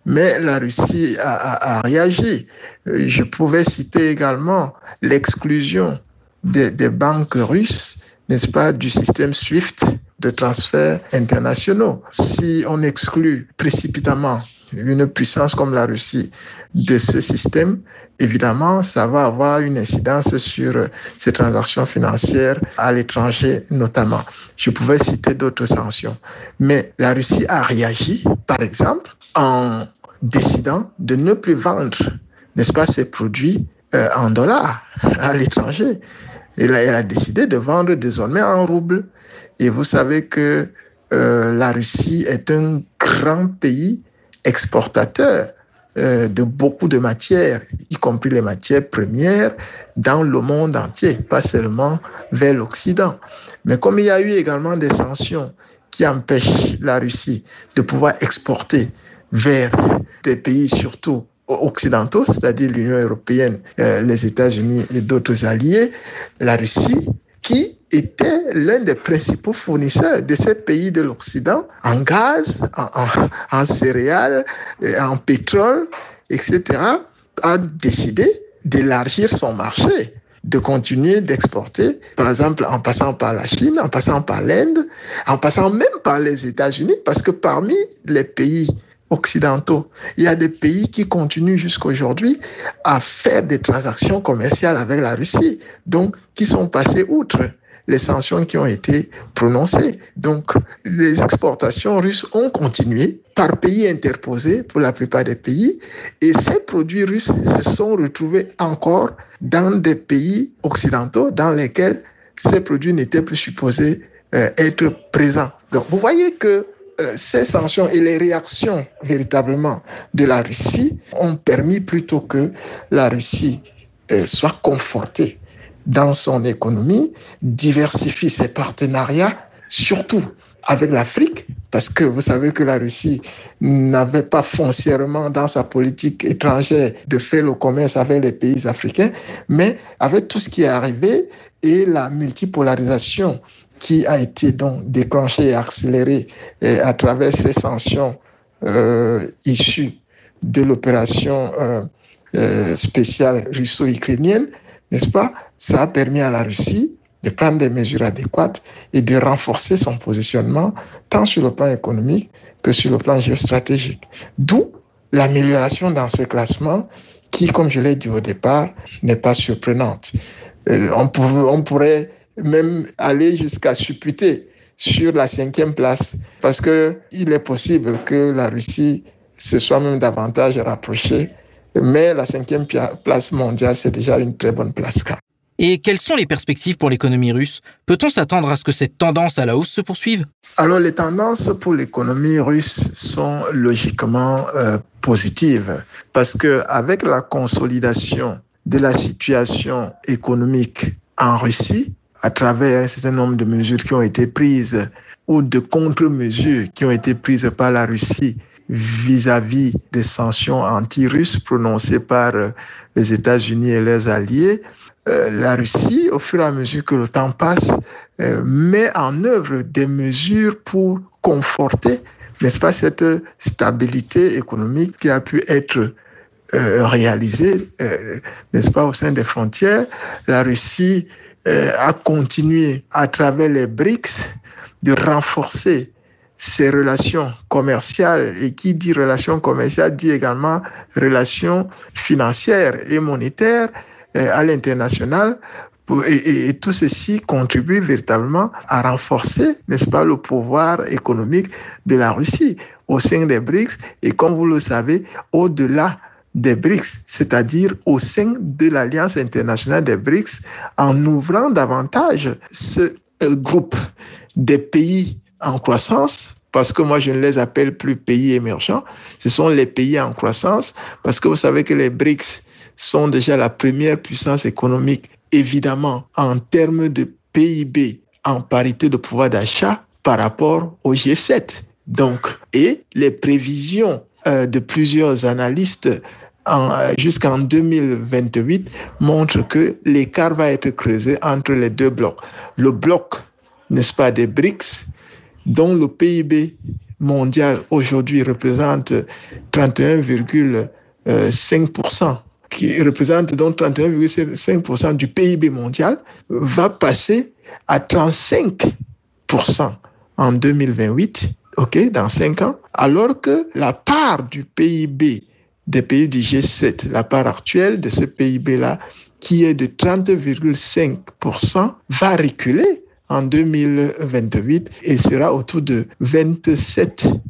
G: mais la Russie a, réagi. Je pouvais citer également l'exclusion des, des banques russes, n'est-ce pas, du système SWIFT, de transferts internationaux. Si on exclut précipitamment une puissance comme la Russie de ce système, évidemment, ça va avoir une incidence sur ces transactions financières à l'étranger notamment. Je pouvais citer d'autres sanctions. Mais la Russie a réagi, par exemple, en décidant de ne plus vendre, n'est-ce pas, ses produits euh, en dollars à l'étranger. Elle elle a décidé de vendre désormais en roubles. Et vous savez que euh, la Russie est un grand pays exportateur euh, de beaucoup de matières, y compris les matières premières, dans le monde entier, pas seulement vers l'Occident. Mais comme il y a eu également des sanctions qui empêchent la Russie de pouvoir exporter vers des pays surtout occidentaux, c'est-à-dire l'Union européenne, euh, les États-Unis et d'autres alliés, la Russie, qui était l'un des principaux fournisseurs de ces pays de l'Occident en gaz, en, céréales, en pétrole, etc., a décidé d'élargir son marché, de continuer d'exporter, par exemple en passant par la Chine, en passant par l'Inde, en passant même par les États-Unis, parce que parmi les pays occidentaux. Il y a des pays qui continuent jusqu'aujourd'hui à faire des transactions commerciales avec la Russie, donc qui sont passés outre les sanctions qui ont été prononcées. Donc, les exportations russes ont continué par pays interposés pour la plupart des pays, et ces produits russes se sont retrouvés encore dans des pays occidentaux dans lesquels ces produits n'étaient plus supposés euh, être présents. Donc, vous voyez que euh, ces sanctions et les réactions véritablement de la Russie ont permis plutôt que la Russie euh, soit confortée dans son économie, diversifie ses partenariats, surtout avec l'Afrique, parce que vous savez que la Russie n'avait pas foncièrement dans sa politique étrangère de faire le commerce avec les pays africains, mais avec tout ce qui est arrivé et la multipolarisation qui a été donc déclenchée et accélérée et à travers ces sanctions euh, issues de l'opération euh, euh, spéciale russo-ukrainienne, n'est-ce pas? Ça a permis à la Russie de prendre des mesures adéquates et de renforcer son positionnement tant sur le plan économique que sur le plan géostratégique. D'où l'amélioration dans ce classement qui, comme je l'ai dit au départ, n'est pas surprenante. Euh, on, on pourrait même aller jusqu'à supputer sur la cinquième place parce que il est possible que la Russie se soit même davantage rapprochée. Mais la cinquième place mondiale, c'est déjà une très bonne place.
B: Et quelles sont les perspectives pour l'économie russe? Peut-on s'attendre à ce que cette tendance à la hausse se poursuive?
G: Alors les tendances pour l'économie russe sont logiquement euh, positives parce que avec la consolidation de la situation économique en Russie, à travers un certain nombre de mesures qui ont été prises ou de contre-mesures qui ont été prises par la Russie vis-à-vis des sanctions anti-russes prononcées par euh, les États-Unis et leurs alliés, euh, la Russie, au fur et à mesure que le temps passe, euh, met en œuvre des mesures pour conforter, n'est-ce pas, cette stabilité économique qui a pu être réalisée, n'est-ce pas, au sein des frontières. La Russie a continué à travers les BRICS de renforcer ses relations commerciales. Et qui dit relations commerciales dit également relations financières et monétaires euh, à l'international. Et, et, tout ceci contribue véritablement à renforcer, n'est-ce pas, le pouvoir économique de la Russie au sein des BRICS et comme vous le savez, au-delà des BRICS, c'est-à-dire au sein de l'Alliance internationale des BRICS, en ouvrant davantage ce euh, groupe des pays en croissance, parce que moi je ne les appelle plus pays émergents, ce sont les pays en croissance, parce que vous savez que les BRICS sont déjà la première puissance économique, évidemment, en termes de PIB, en parité de pouvoir d'achat par rapport au G7. Donc, et les prévisions euh, de plusieurs analystes jusqu'en 2028 montrent que l'écart va être creusé entre les deux blocs. Le bloc, n'est-ce pas, des BRICS, dont le PIB mondial aujourd'hui représente 31,5%, qui représente donc 31,5% du PIB mondial, va passer à 35% en 2028, ok, dans 5 ans, alors que la part du PIB des pays du G7, la part actuelle de ce PIB-là, qui est de 30,5%, va reculer en 2028 et sera autour de 27%.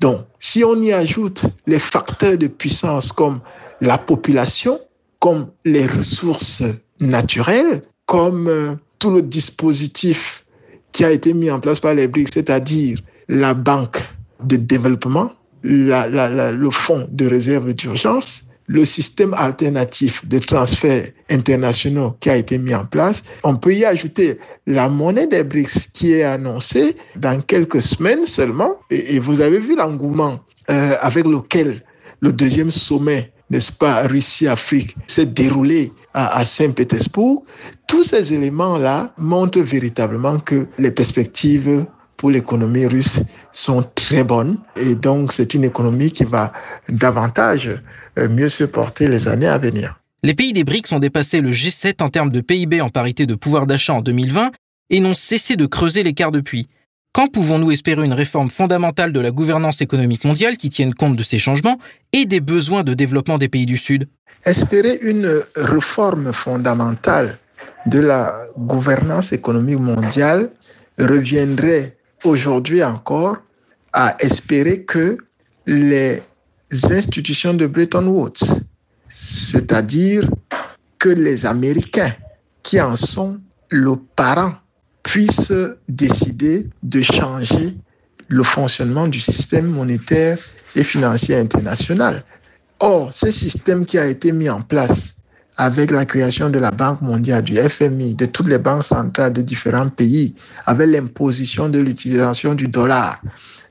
G: Donc, si on y ajoute les facteurs de puissance comme la population, comme les ressources naturelles, comme euh, tout le dispositif qui a été mis en place par les BRICS, c'est-à-dire la banque de développement, le fonds de réserve d'urgence, le système alternatif de transferts internationaux qui a été mis en place. On peut y ajouter la monnaie des BRICS qui est annoncée dans quelques semaines seulement. Et, vous avez vu l'engouement euh, avec lequel le deuxième sommet, n'est-ce pas, Russie-Afrique, s'est déroulé à Saint-Pétersbourg. Tous ces éléments-là montrent véritablement que les perspectives pour l'économie russe sont très bonnes. Et donc, c'est une économie qui va davantage euh, mieux se porter les années à venir.
B: Les pays des BRICS ont dépassé le G7 en termes de PIB en parité de pouvoir d'achat en 2020 et n'ont cessé de creuser l'écart depuis. Quand pouvons-nous espérer une réforme fondamentale de la gouvernance économique mondiale qui tienne compte de ces changements et des besoins de développement des pays du Sud?
G: Espérer une réforme fondamentale de la gouvernance économique mondiale reviendrait aujourd'hui encore à espérer que les institutions de Bretton Woods, c'est-à-dire que les Américains qui en sont le parent, puissent décider de changer le fonctionnement du système monétaire et financier international. Or, ce système qui a été mis en place avec la création de la Banque mondiale, du FMI, de toutes les banques centrales de différents pays, avec l'imposition de l'utilisation du dollar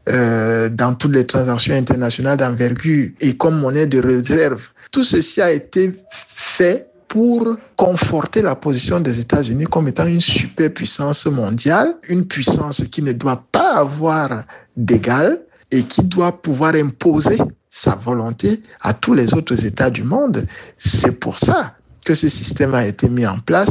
G: euh, dans toutes les transactions internationales d'envergure et comme monnaie de réserve. Tout ceci a été fait pour conforter la position des États-Unis comme étant une superpuissance mondiale, une puissance qui ne doit pas avoir d'égal et qui doit pouvoir imposer sa volonté à tous les autres États du monde. C'est pour ça que ce système a été mis en place.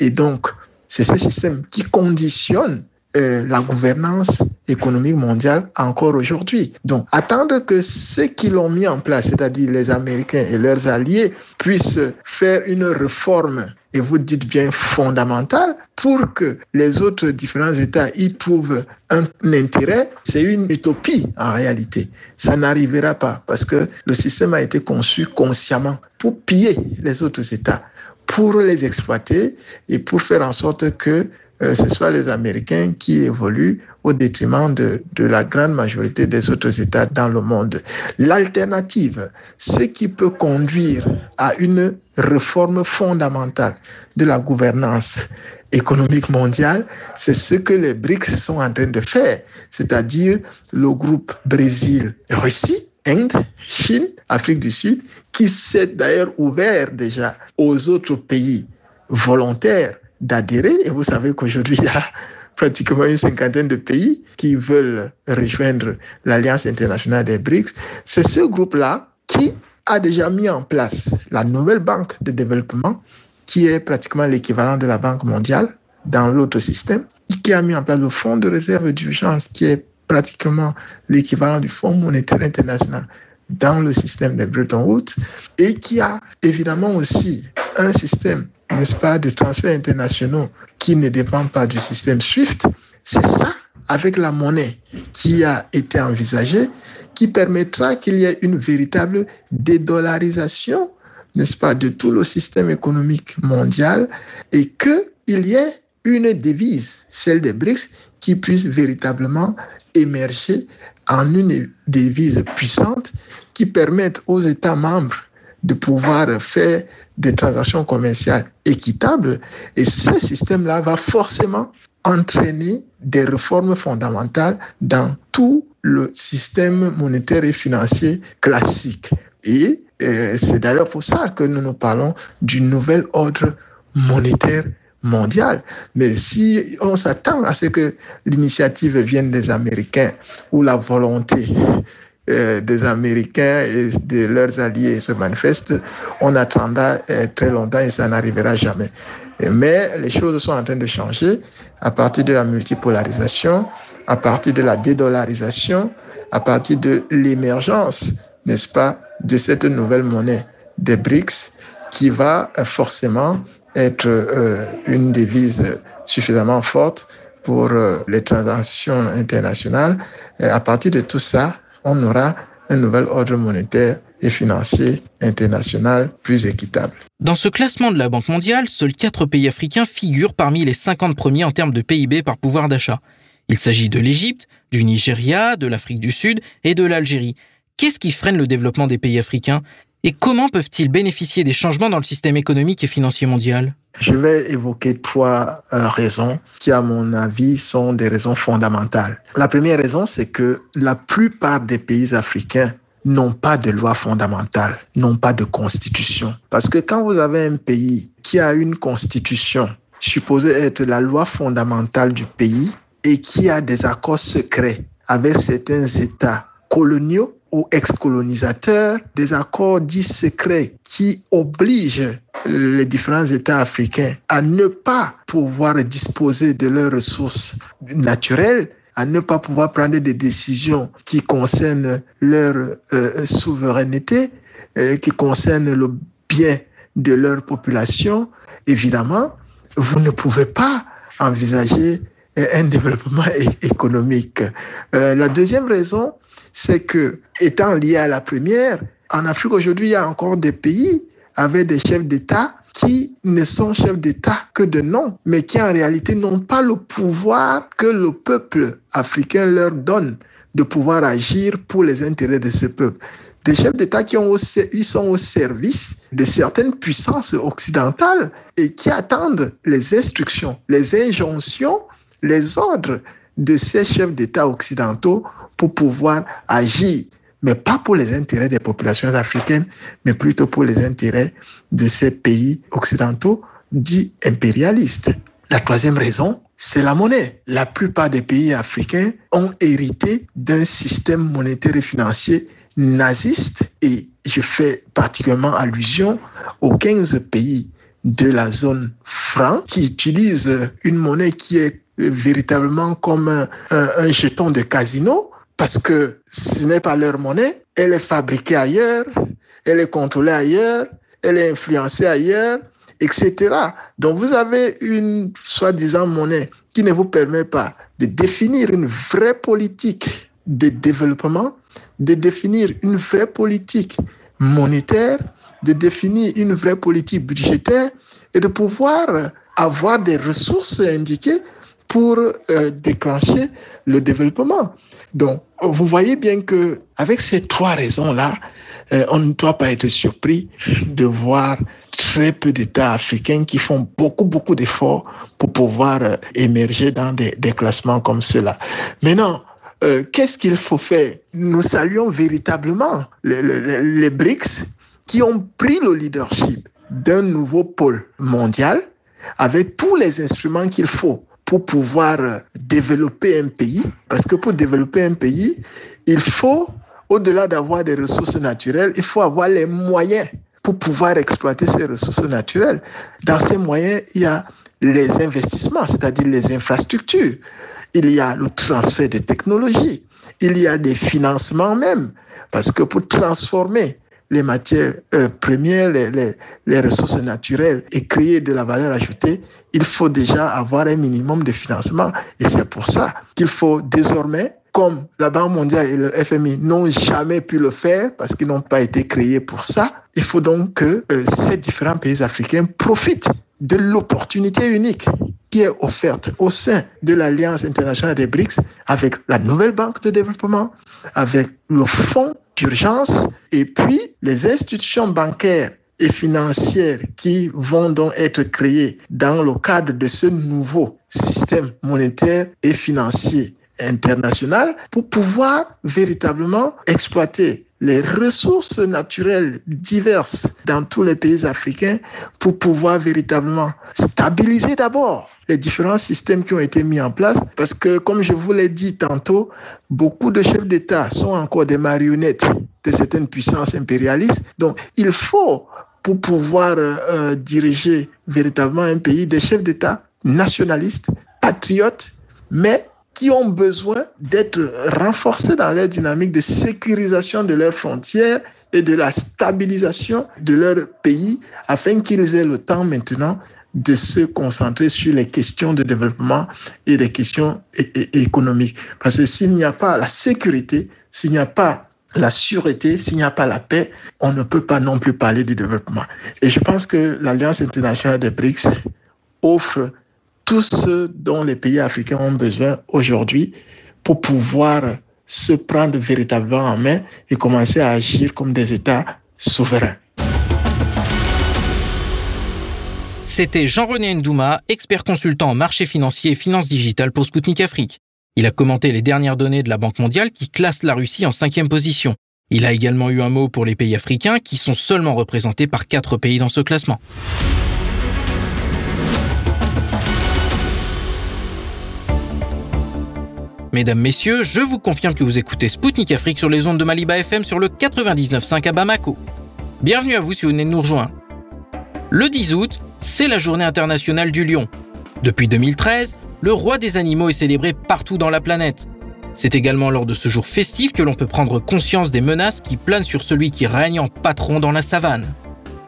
G: Et donc, c'est ce système qui conditionne euh, la gouvernance économique mondiale encore aujourd'hui. Donc, attendre que ceux qui l'ont mis en place, c'est-à-dire les Américains et leurs alliés, puissent faire une réforme et vous dites bien fondamentale pour que les autres différents États y trouvent un intérêt, c'est une utopie en réalité. Ça n'arrivera pas parce que le système a été conçu consciemment pour piller les autres États, pour les exploiter et pour faire en sorte que euh, ce soit les Américains qui évoluent au détriment de, de la grande majorité des autres États dans le monde. L'alternative, ce qui peut conduire à une réforme fondamentale de la gouvernance économique mondiale, c'est ce que les BRICS sont en train de faire, c'est-à-dire le groupe Brésil-Russie, Inde, Chine, Afrique du Sud, qui s'est d'ailleurs ouvert déjà aux autres pays volontaires d'adhérer. Et vous savez qu'aujourd'hui, il y a pratiquement une cinquantaine de pays qui veulent rejoindre l'Alliance internationale des BRICS. C'est ce groupe-là qui a déjà mis en place la nouvelle banque de développement, qui est pratiquement l'équivalent de la Banque mondiale dans l'autre système, qui a mis en place le Fonds de réserve d'urgence, qui est pratiquement l'équivalent du Fonds monétaire international dans le système des Bretton Woods, et qui a évidemment aussi un système n'est-ce pas, de transferts internationaux qui ne dépendent pas du système SWIFT, c'est ça, avec la monnaie qui a été envisagée, qui permettra qu'il y ait une véritable dédollarisation, n'est-ce pas, de tout le système économique mondial et qu'il y ait une devise, celle des BRICS, qui puisse véritablement émerger en une devise puissante qui permette aux États membres de pouvoir faire des transactions commerciales équitables. Et ce système-là va forcément entraîner des réformes fondamentales dans tout le système monétaire et financier classique. Et euh, c'est d'ailleurs pour ça que nous nous parlons du nouvel ordre monétaire mondial. Mais si on s'attend à ce que l'initiative vienne des Américains ou la volonté euh, des Américains et de leurs alliés se manifestent, on attendra euh, très longtemps et ça n'arrivera jamais. Mais les choses sont en train de changer à partir de la multipolarisation, à partir de la dédollarisation, à partir de l'émergence, n'est-ce pas, de cette nouvelle monnaie des BRICS qui va euh, forcément être une devise suffisamment forte pour les transactions internationales. À partir de tout ça, on aura un nouvel ordre monétaire et financier international plus équitable.
B: Dans ce classement de la Banque mondiale, seuls quatre pays africains figurent parmi les 50 premiers en termes de PIB par pouvoir d'achat. Il s'agit de l'Égypte, du Nigeria, de l'Afrique du Sud et de l'Algérie. Qu'est-ce qui freine le développement des pays africains? Et comment peuvent-ils bénéficier des changements dans le système économique et financier mondial?
G: Je vais évoquer trois euh, raisons qui, à mon avis, sont des raisons fondamentales. La première raison, c'est que la plupart des pays africains n'ont pas de loi fondamentale, n'ont pas de constitution. Parce que quand vous avez un pays qui a une constitution supposée être la loi fondamentale du pays et qui a des accords secrets avec certains États coloniaux, ou ex-colonisateurs des accords dits secrets qui obligent les différents États africains à ne pas pouvoir disposer de leurs ressources naturelles, à ne pas pouvoir prendre des décisions qui concernent leur euh, souveraineté, euh, qui concernent le bien de leur population, évidemment, vous ne pouvez pas envisager un développement économique. la deuxième raison, c'est que, étant lié à la première, en Afrique aujourd'hui, il y a encore des pays avec des chefs d'État qui ne sont chefs d'État que de nom, mais qui en réalité n'ont pas le pouvoir que le peuple africain leur donne de pouvoir agir pour les intérêts de ce peuple. Des chefs d'État qui sont au service de certaines puissances occidentales et qui attendent les instructions, les injonctions, les ordres de ces chefs d'État occidentaux pour pouvoir agir, mais pas pour les intérêts des populations africaines, mais plutôt pour les intérêts de ces pays occidentaux dits impérialistes. La troisième raison, c'est la monnaie. La plupart des pays africains ont hérité d'un système monétaire et financier naziste et je fais particulièrement allusion aux 15 pays de la zone franc, qui utilisent une monnaie qui est véritablement comme un, un jeton de casino, parce que ce n'est pas leur monnaie, elle est fabriquée ailleurs, elle est contrôlée ailleurs, elle est influencée ailleurs, etc. Donc vous avez une soi-disant monnaie qui ne vous permet pas de définir une vraie politique de développement, de définir une vraie politique monétaire, de définir une vraie politique budgétaire et de pouvoir avoir des ressources indiquées pour euh, déclencher le développement. Donc, vous voyez bien que avec ces trois raisons-là, euh, on ne doit pas être surpris de voir très peu d'États africains qui font beaucoup, beaucoup d'efforts pour pouvoir euh, émerger dans des, des, classements comme cela. Maintenant, qu'est-ce qu'il faut faire? Nous saluons véritablement les, les, les BRICS qui ont pris le leadership d'un nouveau pôle mondial avec tous les instruments qu'il faut pour pouvoir euh, développer un pays. Parce que pour développer un pays, il faut, au-delà d'avoir des ressources naturelles, il faut avoir les moyens pour pouvoir exploiter ces ressources naturelles. Dans ces moyens, il y a les investissements, c'est-à-dire les infrastructures. Il y a le transfert de technologies. Il y a des financements même. Parce que pour transformer les matières euh, premières, les, ressources naturelles et créer de la valeur ajoutée, il faut déjà avoir un minimum de financement. Et c'est pour ça qu'il faut désormais, comme la Banque mondiale et le FMI n'ont jamais pu le faire parce qu'ils n'ont pas été créés pour ça, il faut donc que euh, ces différents pays africains profitent de l'opportunité unique qui est offerte au sein de l'Alliance internationale des BRICS avec la nouvelle banque de développement, avec le fonds d'urgence et puis les institutions bancaires et financières qui vont donc être créées dans le cadre de ce nouveau système monétaire et financier international pour pouvoir véritablement exploiter les ressources naturelles diverses dans tous les pays africains pour pouvoir véritablement stabiliser d'abord les différents systèmes qui ont été mis en place parce que, comme je vous l'ai dit tantôt, beaucoup de chefs d'État sont encore des marionnettes de certaines puissances impérialistes. Donc, il faut, pour pouvoir euh, diriger véritablement un pays, des chefs d'État nationalistes, patriotes, mais qui ont besoin d'être renforcés dans leur dynamique de sécurisation de leurs frontières et de la stabilisation de leur pays afin qu'ils aient le temps maintenant de se concentrer sur les questions de développement et les questions économiques. Parce que s'il n'y a pas la sécurité, s'il n'y a pas la sûreté, s'il n'y a pas la paix, on ne peut pas non plus parler du développement. Et je pense que l'Alliance internationale des BRICS offre tout ce dont les pays africains ont besoin aujourd'hui pour pouvoir se prendre véritablement en main et commencer à agir comme des États souverains.
B: C'était Jean-René Ndouma, expert consultant en marché financier et finances digitales pour Sputnik Afrique. Il a commenté les dernières données de la Banque mondiale qui classe la Russie en cinquième position. Il a également eu un mot pour les pays africains qui sont seulement représentés par quatre pays dans ce classement. Mesdames, Messieurs, je vous confirme que vous écoutez Spoutnik Afrique sur les ondes de Maliba FM sur le 99.5 à Bamako. Bienvenue à vous si vous venez de nous rejoindre. Le 10 août, c'est la journée internationale du lion. Depuis 2013, le roi des animaux est célébré partout dans la planète. C'est également lors de ce jour festif que l'on peut prendre conscience des menaces qui planent sur celui qui règne en patron dans la savane.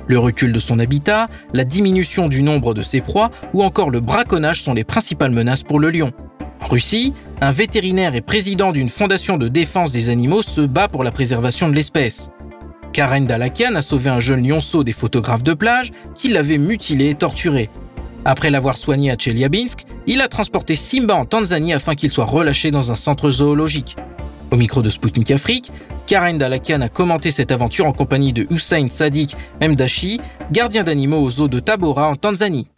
B: Le recul de son habitat, la diminution du nombre de ses proies ou encore le braconnage sont les principales menaces pour le lion. En Russie, un vétérinaire et président d'une fondation de défense des animaux se bat pour la préservation de l'espèce. Karen Dalakian a sauvé un jeune lionceau des photographes de plage qui l'avait mutilé et torturé. Après l'avoir soigné à Chelyabinsk, il a transporté Simba en Tanzanie afin qu'il soit relâché dans un centre zoologique. Au micro de Sputnik Afrique, Karen Dalakian a commenté cette aventure en compagnie de Hussein Sadik Mdashi, gardien d'animaux au zoo de Tabora en Tanzanie.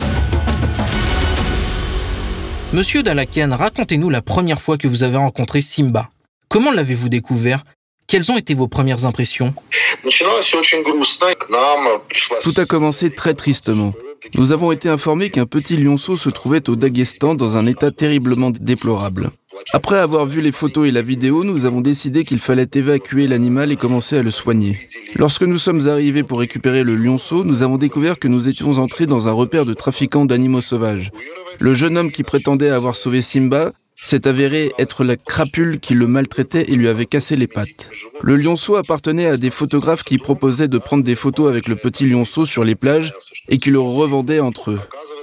B: Monsieur Dalakian, racontez-nous la première fois que vous avez rencontré Simba. Comment l'avez-vous découvert? Quelles ont été vos premières impressions?
H: Tout a commencé très tristement. Nous avons été informés qu'un petit lionceau se trouvait au Daghestan dans un état terriblement déplorable. Après avoir vu les photos et la vidéo, nous avons décidé qu'il fallait évacuer l'animal et commencer à le soigner. Lorsque nous sommes arrivés pour récupérer le lionceau, nous avons découvert que nous étions entrés dans un repère de trafiquants d'animaux sauvages. Le jeune homme qui prétendait avoir sauvé Simba s'est avéré être la crapule qui le maltraitait et lui avait cassé les pattes. Le lionceau appartenait à des photographes qui proposaient de prendre des photos avec le petit lionceau sur les plages et qui le revendaient entre eux.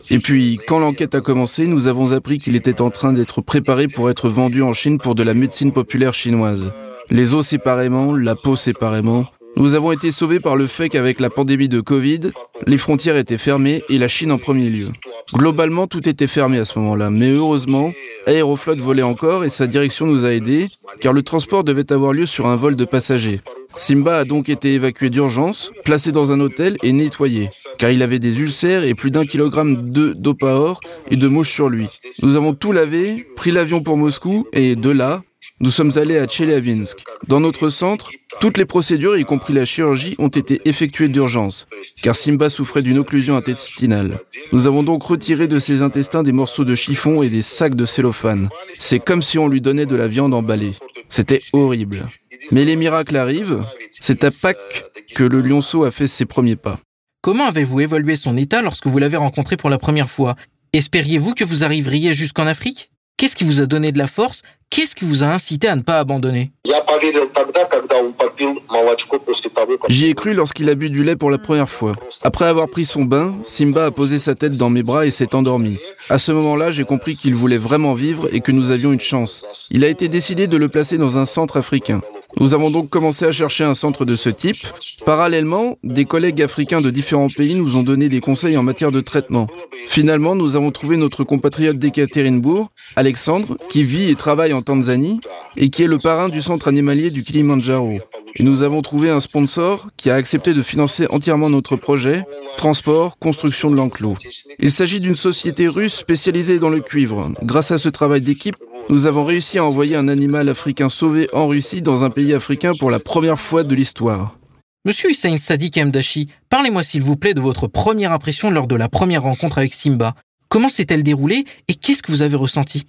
H: Et puis, quand l'enquête a commencé, nous avons appris qu'il était en train d'être préparé pour être vendu en Chine pour de la médecine populaire chinoise. Les os séparément, la peau séparément. Nous avons été sauvés par le fait qu'avec la pandémie de Covid, les frontières étaient fermées et la Chine en premier lieu. Globalement, tout était fermé à ce moment-là, mais heureusement, Aeroflot volait encore et sa direction nous a aidés, car le transport devait avoir lieu sur un vol de passagers. Simba a donc été évacué d'urgence, placé dans un hôtel et nettoyé, car il avait des ulcères et plus d'un kilogramme de d'opaor et de mouches sur lui. Nous avons tout lavé, pris l'avion pour Moscou et de là, nous sommes allés à Tcheliabinsk. Dans notre centre, toutes les procédures, y compris la chirurgie, ont été effectuées d'urgence, car Simba souffrait d'une occlusion intestinale. Nous avons donc retiré de ses intestins des morceaux de chiffon et des sacs de cellophane. C'est comme si on lui donnait de la viande emballée. C'était horrible. Mais les miracles arrivent. C'est à Pâques que le lionceau a fait ses premiers pas.
B: Comment avez-vous évolué son état lorsque vous l'avez rencontré pour la première fois? Espériez-vous que vous arriveriez jusqu'en Afrique? Qu'est-ce qui vous a donné de la force? Qu'est-ce qui vous a incité à ne pas abandonner?
H: J'y ai cru lorsqu'il a bu du lait pour la première fois. Après avoir pris son bain, Simba a posé sa tête dans mes bras et s'est endormi. À ce moment-là, j'ai compris qu'il voulait vraiment vivre et que nous avions une chance. Il a été décidé de le placer dans un centre africain. Nous avons donc commencé à chercher un centre de ce type. Parallèlement, des collègues africains de différents pays nous ont donné des conseils en matière de traitement. Finalement, nous avons trouvé notre compatriote d'Ekaterinbourg, Alexandre, qui vit et travaille en Tanzanie et qui est le parrain du centre animalier du Kilimanjaro. Nous avons trouvé un sponsor qui a accepté de financer entièrement notre projet, transport, construction de l'enclos. Il s'agit d'une société russe spécialisée dans le cuivre. Grâce à ce travail d'équipe, nous avons réussi à envoyer un animal africain sauvé en Russie dans un pays africain pour la première fois de l'histoire.
B: Monsieur Hussein Sadik Mdashi, parlez-moi s'il vous plaît de votre première impression lors de la première rencontre avec Simba. Comment s'est-elle déroulée et qu'est-ce que vous avez ressenti?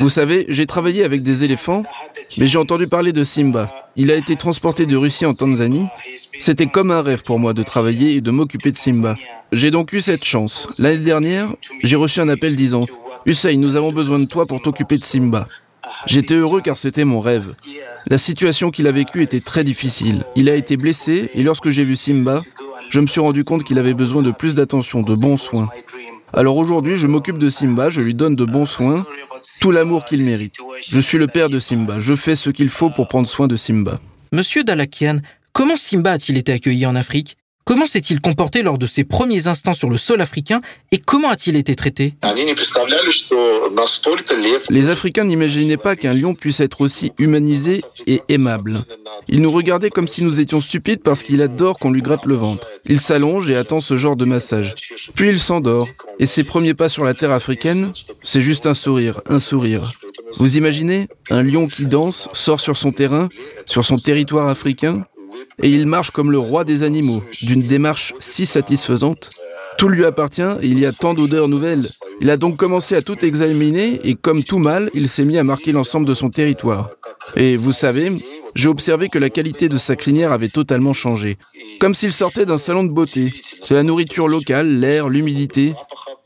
H: Vous savez, j'ai travaillé avec des éléphants, mais j'ai entendu parler de Simba. Il a été transporté de Russie en Tanzanie. C'était comme un rêve pour moi de travailler et de m'occuper de Simba. J'ai donc eu cette chance. L'année dernière, j'ai reçu un appel disant Hussein, nous avons besoin de toi pour t'occuper de Simba. J'étais heureux car c'était mon rêve. La situation qu'il a vécue était très difficile. Il a été blessé et lorsque j'ai vu Simba, je me suis rendu compte qu'il avait besoin de plus d'attention, de bons soins. Alors aujourd'hui, je m'occupe de Simba, je lui donne de bons soins, tout l'amour qu'il mérite. Je suis le père de Simba, je fais ce qu'il faut pour prendre soin de Simba.
B: Monsieur Dalakian, comment Simba a-t-il été accueilli en Afrique? Comment s'est-il comporté lors de ses premiers instants sur le sol africain et comment a-t-il été traité?
H: Les Africains n'imaginaient pas qu'un lion puisse être aussi humanisé et aimable. Ils nous regardaient comme si nous étions stupides parce qu'il adore qu'on lui gratte le ventre. Il s'allonge et attend ce genre de massage. Puis il s'endort. Et ses premiers pas sur la terre africaine, c'est juste un sourire, un sourire. Vous imaginez? Un lion qui danse, sort sur son terrain, sur son territoire africain, et il marche comme le roi des animaux, d'une démarche si satisfaisante. Tout lui appartient et il y a tant d'odeurs nouvelles. Il a donc commencé à tout examiner et comme tout mâle, il s'est mis à marquer l'ensemble de son territoire. Et vous savez, j'ai observé que la qualité de sa crinière avait totalement changé. Comme s'il sortait d'un salon de beauté. C'est la nourriture locale, l'air, l'humidité.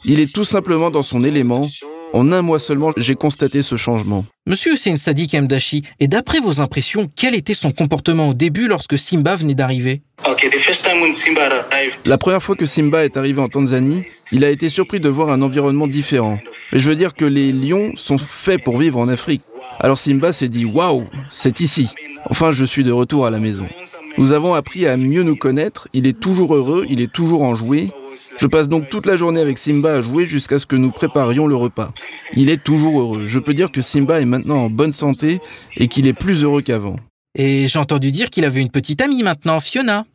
H: Il est tout simplement dans son élément, en un mois seulement, j'ai constaté ce changement.
B: Monsieur Hussein Sadiq Mdashi, et d'après vos impressions, quel était son comportement au début lorsque Simba venait d'arriver?
H: La première fois que Simba est arrivé en Tanzanie, il a été surpris de voir un environnement différent. Mais je veux dire que les lions sont faits pour vivre en Afrique. Alors Simba s'est dit Waouh, c'est ici. Enfin, je suis de retour à la maison. Nous avons appris à mieux nous connaître. Il est toujours heureux, il est toujours enjoué. Je passe donc toute la journée avec Simba à jouer jusqu'à ce que nous préparions le repas. Il est toujours heureux. Je peux dire que Simba est maintenant en bonne santé et qu'il est plus heureux qu'avant.
B: Et j'ai entendu dire qu'il avait une petite amie maintenant, Fiona.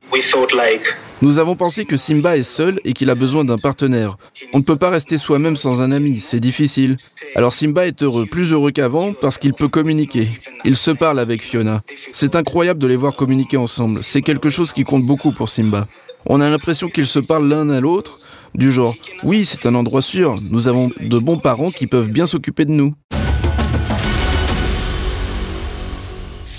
H: Nous avons pensé que Simba est seul et qu'il a besoin d'un partenaire. On ne peut pas rester soi-même sans un ami, c'est difficile. Alors Simba est heureux, plus heureux qu'avant, parce qu'il peut communiquer. Il se parle avec Fiona. C'est incroyable de les voir communiquer ensemble. C'est quelque chose qui compte beaucoup pour Simba. On a l'impression qu'ils se parlent l'un à l'autre, Du genre, oui, c'est un endroit sûr, nous avons de bons parents qui peuvent bien s'occuper de nous.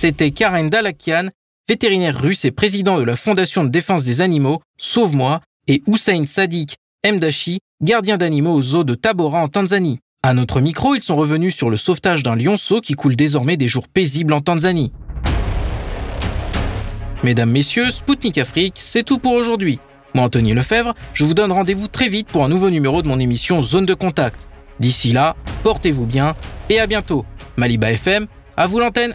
B: C'était Karen Dalakian, vétérinaire russe et président de la Fondation de défense des animaux, Sauve-moi, et Hussein Sadik Mdashi, gardien d'animaux au zoo de Tabora en Tanzanie. À notre micro, ils sont revenus sur le sauvetage d'un lionceau qui coule désormais des jours paisibles en Tanzanie. Mesdames, Messieurs, Spoutnik Afrique, c'est tout pour aujourd'hui. Moi, Anthony Lefebvre, je vous donne rendez-vous très vite pour un nouveau numéro de mon émission Zone de Contact. D'ici là, portez-vous bien et à bientôt. Maliba FM, à vous l'antenne.